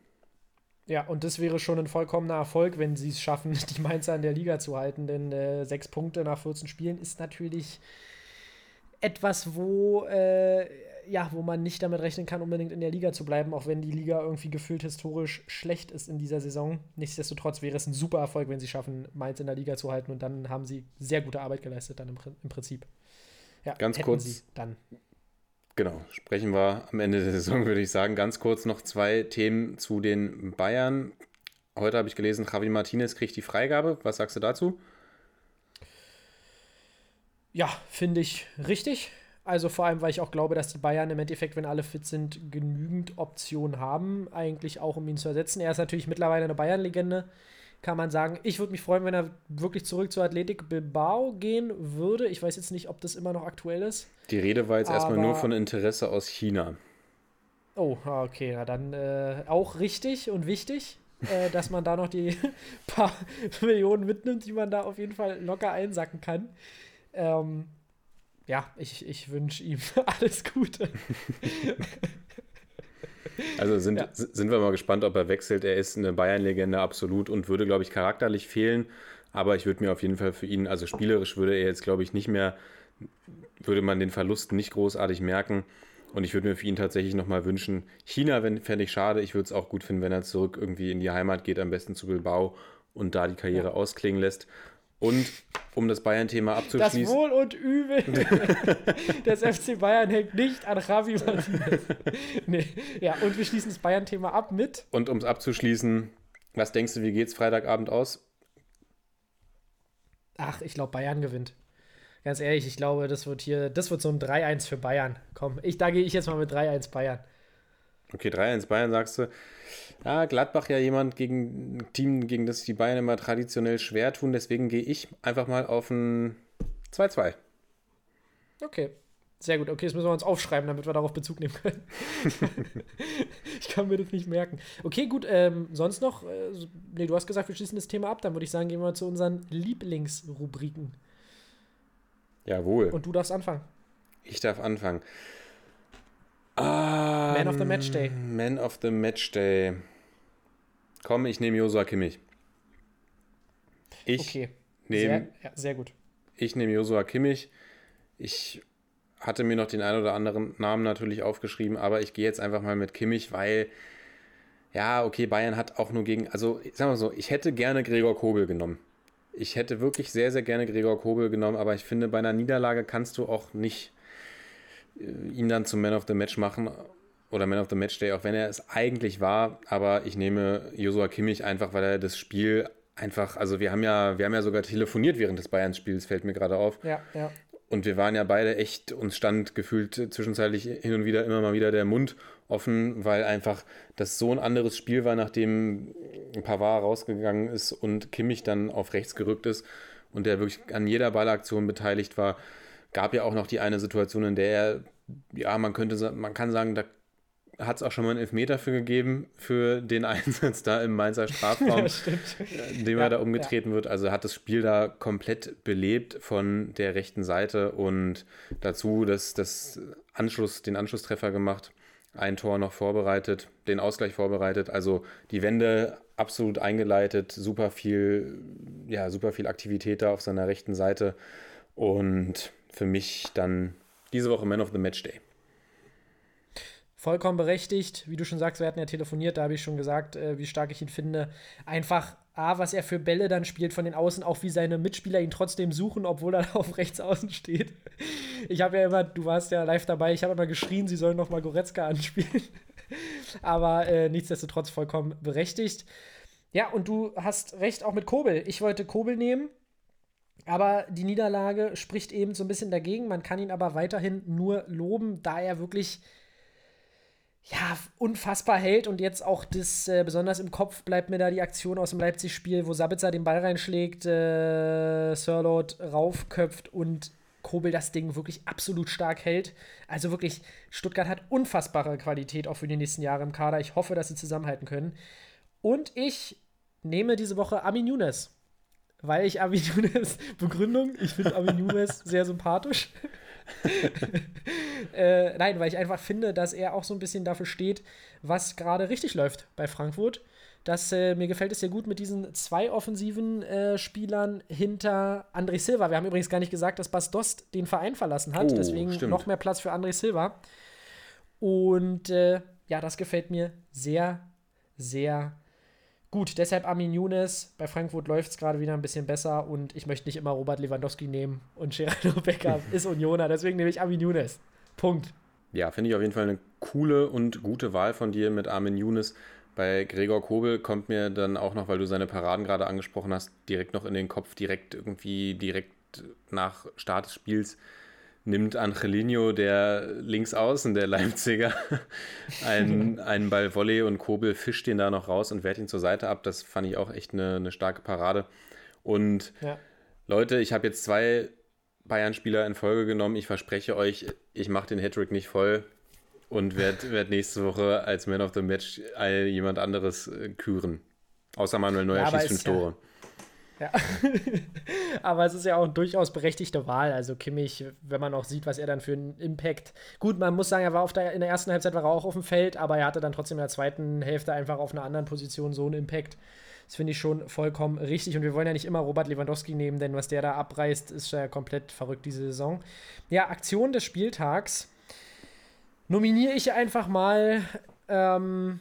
Ja, und das wäre schon ein vollkommener Erfolg, wenn sie es schaffen, die Mainzer in der Liga zu halten. Denn äh, sechs Punkte nach 14 Spielen ist natürlich etwas, wo äh, ja, wo man nicht damit rechnen kann, unbedingt in der Liga zu bleiben, auch wenn die Liga irgendwie gefühlt historisch schlecht ist in dieser Saison. Nichtsdestotrotz wäre es ein super Erfolg, wenn sie schaffen, Mainz in der Liga zu halten und dann haben sie sehr gute Arbeit geleistet, dann im, im Prinzip. Ja, Ganz kurz. dann. Genau, sprechen wir am Ende der Saison, würde ich sagen. Ganz kurz noch zwei Themen zu den Bayern. Heute habe ich gelesen, Javi Martinez kriegt die Freigabe. Was sagst du dazu? Ja, finde ich richtig. Also vor allem, weil ich auch glaube, dass die Bayern im Endeffekt, wenn alle fit sind, genügend Optionen haben, eigentlich auch um ihn zu ersetzen. Er ist natürlich mittlerweile eine Bayern-Legende kann man sagen, ich würde mich freuen, wenn er wirklich zurück zur Athletik Bilbao gehen würde. Ich weiß jetzt nicht, ob das immer noch aktuell ist. Die Rede war jetzt erstmal nur von Interesse aus China. Oh, ah, okay, na dann äh, auch richtig und wichtig, äh, dass man da noch die paar Millionen mitnimmt, die man da auf jeden Fall locker einsacken kann. Ähm, ja, ich, ich wünsche ihm alles Gute. Also sind, ja. sind wir mal gespannt, ob er wechselt. Er ist eine Bayern-Legende absolut und würde, glaube ich, charakterlich fehlen. Aber ich würde mir auf jeden Fall für ihn, also spielerisch würde er jetzt, glaube ich, nicht mehr, würde man den Verlust nicht großartig merken. Und ich würde mir für ihn tatsächlich nochmal wünschen, China fände ich schade. Ich würde es auch gut finden, wenn er zurück irgendwie in die Heimat geht, am besten zu Bilbao und da die Karriere ja. ausklingen lässt. Und um das Bayern-Thema abzuschließen. Das Wohl und Übel des FC Bayern hängt nicht an Javi Martinez. nee. Ja, und wir schließen das Bayern-Thema ab mit. Und um es abzuschließen, was denkst du, wie geht's Freitagabend aus? Ach, ich glaube, Bayern gewinnt. Ganz ehrlich, ich glaube, das wird hier, das wird so ein 3-1 für Bayern. Komm, ich, da gehe ich jetzt mal mit 3-1 Bayern. Okay, 3-1 Bayern sagst du. Ja, Gladbach ja jemand gegen ein Team, gegen das die Bayern immer traditionell schwer tun. Deswegen gehe ich einfach mal auf ein 2-2. Okay. Sehr gut. Okay, das müssen wir uns aufschreiben, damit wir darauf Bezug nehmen können. ich kann mir das nicht merken. Okay, gut. Ähm, sonst noch? Äh, nee, du hast gesagt, wir schließen das Thema ab. Dann würde ich sagen, gehen wir zu unseren Lieblingsrubriken. Jawohl. Und du darfst anfangen. Ich darf anfangen. Um, Man of the Match Day. Man of the Match Day. Komm, ich nehme Josua Kimmich. Ich okay. Nehm, sehr, ja, sehr gut. Ich nehme Josua Kimmich. Ich hatte mir noch den einen oder anderen Namen natürlich aufgeschrieben, aber ich gehe jetzt einfach mal mit Kimmich, weil, ja, okay, Bayern hat auch nur gegen, also sagen wir so, ich hätte gerne Gregor Kobel genommen. Ich hätte wirklich sehr, sehr gerne Gregor Kobel genommen, aber ich finde, bei einer Niederlage kannst du auch nicht ihn dann zum Man of the Match machen oder Man of the Match Day, auch wenn er es eigentlich war. Aber ich nehme Josua Kimmich einfach, weil er das Spiel einfach, also wir haben ja, wir haben ja sogar telefoniert während des Bayern-Spiels, fällt mir gerade auf. Ja, ja. Und wir waren ja beide echt, uns stand gefühlt zwischenzeitlich hin und wieder immer mal wieder der Mund offen, weil einfach das so ein anderes Spiel war, nachdem Pavard rausgegangen ist und Kimmich dann auf rechts gerückt ist und der wirklich an jeder Ballaktion beteiligt war gab ja auch noch die eine Situation, in der er, ja, man könnte, man kann sagen, da hat es auch schon mal einen Elfmeter für gegeben, für den Einsatz da im Mainzer Strafraum, in dem ja, er da umgetreten ja. wird. Also hat das Spiel da komplett belebt von der rechten Seite und dazu das, das Anschluss, den Anschlusstreffer gemacht, ein Tor noch vorbereitet, den Ausgleich vorbereitet. Also die Wende absolut eingeleitet, super viel, ja, super viel Aktivität da auf seiner rechten Seite. Und für mich dann diese Woche Man of the Match Day. Vollkommen berechtigt. Wie du schon sagst, wir hatten ja telefoniert, da habe ich schon gesagt, äh, wie stark ich ihn finde. Einfach, A, was er für Bälle dann spielt von den Außen, auch wie seine Mitspieler ihn trotzdem suchen, obwohl er auf rechts außen steht. Ich habe ja immer, du warst ja live dabei, ich habe immer geschrien, sie sollen noch mal Goretzka anspielen. Aber äh, nichtsdestotrotz vollkommen berechtigt. Ja, und du hast recht auch mit Kobel. Ich wollte Kobel nehmen. Aber die Niederlage spricht eben so ein bisschen dagegen. Man kann ihn aber weiterhin nur loben, da er wirklich ja, unfassbar hält und jetzt auch das, äh, besonders im Kopf bleibt mir da die Aktion aus dem Leipzig-Spiel, wo Sabitzer den Ball reinschlägt, äh, Sirlot raufköpft und Kobel das Ding wirklich absolut stark hält. Also wirklich, Stuttgart hat unfassbare Qualität auch für die nächsten Jahre im Kader. Ich hoffe, dass sie zusammenhalten können. Und ich nehme diese Woche Amin Younes weil ich Amin Younes, Begründung, ich finde Amin Younes sehr sympathisch. äh, nein, weil ich einfach finde, dass er auch so ein bisschen dafür steht, was gerade richtig läuft bei Frankfurt. Das, äh, mir gefällt es sehr gut mit diesen zwei offensiven äh, Spielern hinter André Silva. Wir haben übrigens gar nicht gesagt, dass Bas Dost den Verein verlassen hat. Oh, deswegen stimmt. noch mehr Platz für André Silva. Und äh, ja, das gefällt mir sehr, sehr gut. Deshalb Armin Younes. Bei Frankfurt läuft es gerade wieder ein bisschen besser und ich möchte nicht immer Robert Lewandowski nehmen und Gerardo Becker ist Unioner. Deswegen nehme ich Armin Younes. Punkt. Ja, finde ich auf jeden Fall eine coole und gute Wahl von dir mit Armin Younes. Bei Gregor Kobel kommt mir dann auch noch, weil du seine Paraden gerade angesprochen hast, direkt noch in den Kopf, direkt irgendwie, direkt nach Start des Spiels nimmt Angelino, der links außen, der Leipziger, einen, einen Ball Volley und Kobel fischt den da noch raus und wehrt ihn zur Seite ab. Das fand ich auch echt eine, eine starke Parade. Und Ja. Leute, ich habe jetzt zwei Bayern-Spieler in Folge genommen. Ich verspreche euch, ich mache den Hattrick nicht voll und werde werd nächste Woche als Man of the Match jemand anderes äh, küren. Außer Manuel Neuer Ja, schießt fünf Tore. Ja. Aber es ist ja auch eine durchaus berechtigte Wahl. Also Kimmich, wenn man auch sieht, was er dann für einen Impact. Gut, man muss sagen, er war auf der, in der ersten Halbzeit war er auch auf dem Feld, aber er hatte dann trotzdem in der zweiten Hälfte einfach auf einer anderen Position so einen Impact. Das finde ich schon vollkommen richtig. Und wir wollen ja nicht immer Robert Lewandowski nehmen, denn was der da abreißt, ist ja komplett verrückt diese Saison. Ja, Aktion des Spieltags nominiere ich einfach mal. Ähm,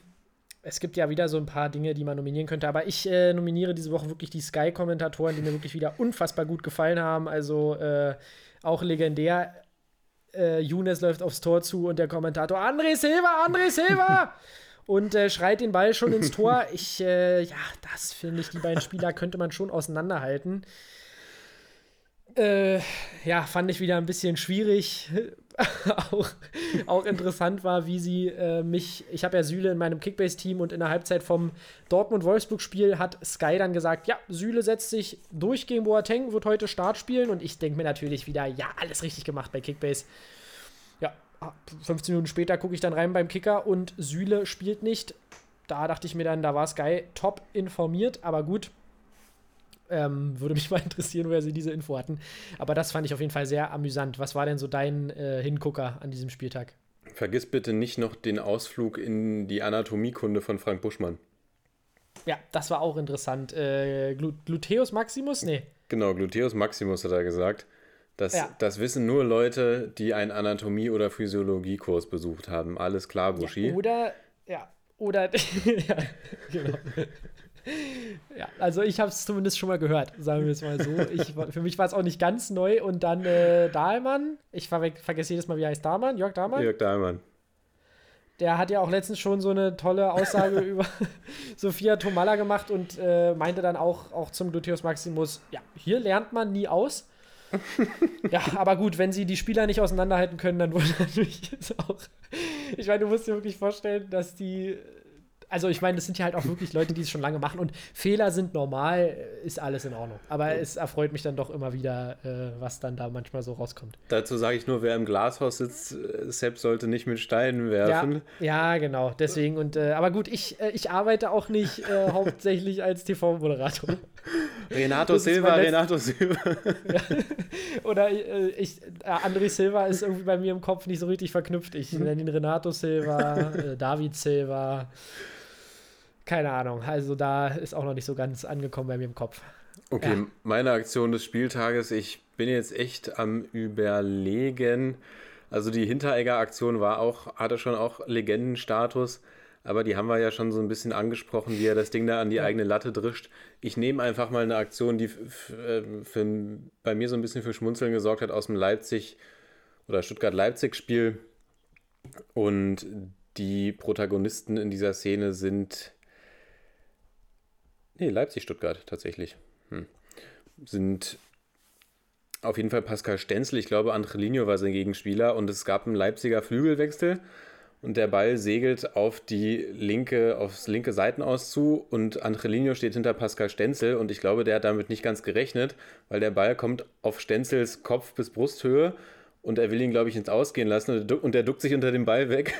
es gibt ja wieder so ein paar Dinge, die man nominieren könnte, aber ich äh, nominiere diese Woche wirklich die Sky-Kommentatoren, die mir wirklich wieder unfassbar gut gefallen haben. Also äh, auch legendär. Äh, Younes läuft aufs Tor zu und der Kommentator André Silva, André Silva! und äh, schreit den Ball schon ins Tor. Ich, äh, ja, das finde ich, die beiden Spieler könnte man schon auseinanderhalten. Äh, ja, fand ich wieder ein bisschen schwierig. auch, auch interessant war, wie sie äh, mich, ich habe ja Süle in meinem Kickbase-Team und in der Halbzeit vom Dortmund-Wolfsburg-Spiel hat Sky dann gesagt, ja, Süle setzt sich durch gegen Boateng, wird heute Start spielen und ich denke mir natürlich wieder, ja, alles richtig gemacht bei Kickbase. Ja, 15 Minuten später gucke ich dann rein beim Kicker und Süle spielt nicht. Da dachte ich mir dann, da war Sky top informiert, aber gut, ähm, würde mich mal interessieren, woher sie diese Info hatten. Aber das fand ich auf jeden Fall sehr amüsant. Was war denn so dein äh, Hingucker an diesem Spieltag? Vergiss bitte nicht noch den Ausflug in die Anatomiekunde von Frank Buschmann. Ja, das war auch interessant. Äh, Glu Gluteus Maximus? Nee. Genau, Gluteus Maximus hat er gesagt. Das, Ja. das wissen nur Leute, die einen Anatomie- oder Physiologiekurs besucht haben. Alles klar, Buschi. Oder, ja, oder, ja, genau. Ja, also ich habe es zumindest schon mal gehört, sagen wir es mal so. Ich, für mich war es auch nicht ganz neu. Und dann äh, Dahlmann, ich ver vergesse jedes Mal, wie heißt Dahlmann, Jörg Dahlmann. Jörg Dahlmann. Der hat ja auch letztens schon so eine tolle Aussage über Sophia Tomalla gemacht und äh, meinte dann auch, auch zum Gluteus Maximus, ja, hier lernt man nie aus. ja, aber gut, wenn sie die Spieler nicht auseinanderhalten können, dann wohl natürlich jetzt auch. Ich meine, du musst dir wirklich vorstellen, dass die. Also ich meine, das sind ja halt auch wirklich Leute, die es schon lange machen und Fehler sind normal, ist alles in Ordnung. Aber es erfreut mich dann doch immer wieder, äh, was dann da manchmal so rauskommt. Dazu sage ich nur, wer im Glashaus sitzt, äh, Sepp sollte nicht mit Steinen Ja, werfen. ja, genau. Deswegen und äh, aber gut, ich, äh, ich arbeite auch nicht äh, hauptsächlich als Renato TV-Moderator. Ist Silva, Renato Silva. Oder äh, ich, André Silva ist irgendwie bei mir im Kopf nicht so richtig verknüpft. Ich nenne ihn Renato Silva, David Silva. Keine Ahnung. Also da ist auch noch nicht so ganz angekommen bei mir im Kopf. Okay, Ja. meine Aktion des Spieltages. Ich bin jetzt echt am Überlegen. Also die Hinteregger-Aktion war auch, hatte schon auch Legendenstatus, aber die haben wir ja schon so ein bisschen angesprochen, wie er das Ding da an die eigene Latte drischt. Ich nehme einfach mal eine Aktion, die äh, für, bei mir so ein bisschen für Schmunzeln gesorgt hat aus dem Leipzig oder Stuttgart-Leipzig-Spiel. Und die Protagonisten in dieser Szene sind. Nee, Leipzig-Stuttgart tatsächlich. Hm. Sind auf jeden Fall Pascal Stenzel. Ich glaube, Angelino war sein Gegenspieler und es gab einen Leipziger Flügelwechsel und der Ball segelt auf die linke, aufs linke Seitenaus zu und Angelino steht hinter Pascal Stenzel und ich glaube, der hat damit nicht ganz gerechnet, weil der Ball kommt auf Stenzels Kopf bis Brusthöhe und er will ihn, glaube ich, ins Ausgehen lassen und er duckt sich unter dem Ball weg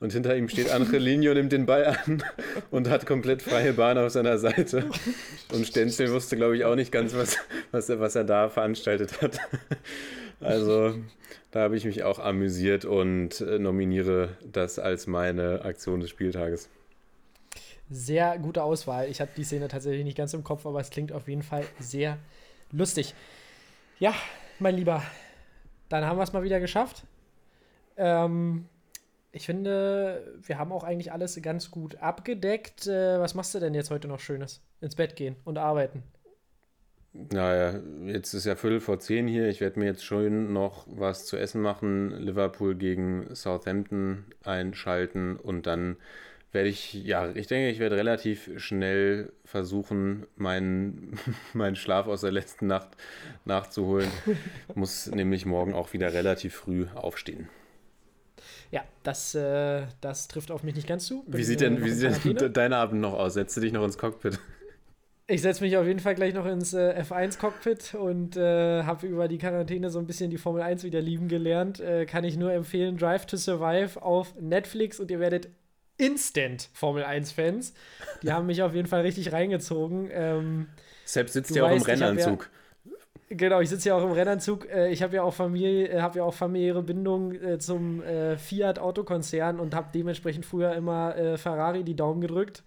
und hinter ihm steht Angelino, nimmt den Ball an und hat komplett freie Bahn auf seiner Seite. Und Stenzel wusste, glaube ich, auch nicht ganz, was, was, er, was er da veranstaltet hat. Also da habe ich mich auch amüsiert und äh, nominiere das als meine Aktion des Spieltages. Sehr gute Auswahl. Ich habe die Szene tatsächlich nicht ganz im Kopf, aber es klingt auf jeden Fall sehr lustig. Ja, mein Lieber, dann haben wir es mal wieder geschafft. Ähm, ich finde, wir haben auch eigentlich alles ganz gut abgedeckt. Äh, was machst du denn jetzt heute noch Schönes? Ins Bett gehen und arbeiten. Naja, jetzt ist ja Viertel vor zehn hier. Ich werde mir jetzt schön noch was zu essen machen. Liverpool gegen Southampton einschalten und dann werde ich, ja, ich denke, ich werde relativ schnell versuchen, meinen, meinen Schlaf aus der letzten Nacht nachzuholen. Muss nämlich morgen auch wieder relativ früh aufstehen. Ja, das, äh, das trifft auf mich nicht ganz zu. Bin, wie sieht denn, wie sieht denn dein Abend noch aus? Setzt du dich noch ins Cockpit? Ich setze mich auf jeden Fall gleich noch ins äh, F1-Cockpit und äh, habe über die Quarantäne so ein bisschen die Formel 1 wieder lieben gelernt. Äh, kann ich nur empfehlen, Drive to Survive auf Netflix und ihr werdet instant Formel 1-Fans. Die haben mich auf jeden Fall richtig reingezogen. Ähm, Sepp sitzt ja auch im Rennanzug. Ja, genau, ich sitze ja auch im Rennanzug. Äh, ich habe ja auch Familie, äh, habe ja auch familiäre Bindung äh, zum Fiat Autokonzern und habe dementsprechend früher immer Ferrari die Daumen gedrückt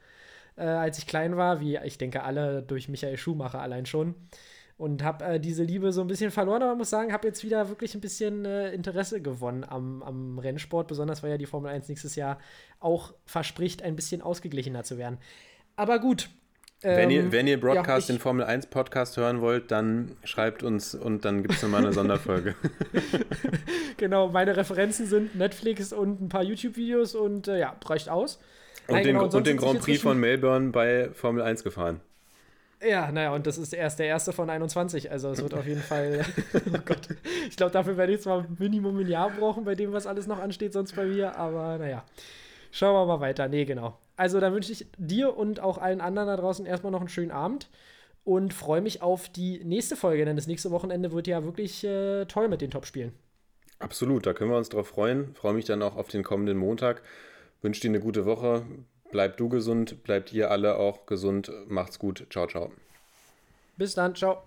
als ich klein war, wie ich denke alle durch Michael Schumacher allein schon. Und habe äh, diese Liebe so ein bisschen verloren, aber muss sagen, habe jetzt wieder wirklich ein bisschen äh, Interesse gewonnen am, am Rennsport, besonders weil ja die Formel 1 nächstes Jahr auch verspricht, ein bisschen ausgeglichener zu werden. Aber gut, wenn, ihr, ähm, wenn ihr Broadcast, ja, den Formel 1 Podcast hören wollt, dann schreibt uns und dann gibt es nochmal eine Sonderfolge. genau, meine Referenzen sind Netflix und ein paar YouTube-Videos und äh, ja, reicht aus. Und, Nein, den, genau, und, und den Grand Prix von Melbourne bei Formel 1 gefahren. Ja, naja, und das ist erst der erste von 21. Also es wird auf jeden Fall. oh Gott. Ich glaube, dafür werde ich zwar Minimum ein Jahr brauchen, bei dem, was alles noch ansteht, sonst bei mir, aber naja. Schauen wir mal weiter. Nee, genau. Also dann wünsche ich dir und auch allen anderen da draußen erstmal noch einen schönen Abend und freue mich auf die nächste Folge, denn das nächste Wochenende wird ja wirklich äh, toll mit den Top-Spielen. Absolut, da können wir uns drauf freuen. Freue mich dann auch auf den kommenden Montag. Wünsche dir eine gute Woche. Bleib du gesund, bleibt ihr alle auch gesund. Macht's gut. Ciao, ciao. Bis dann, ciao.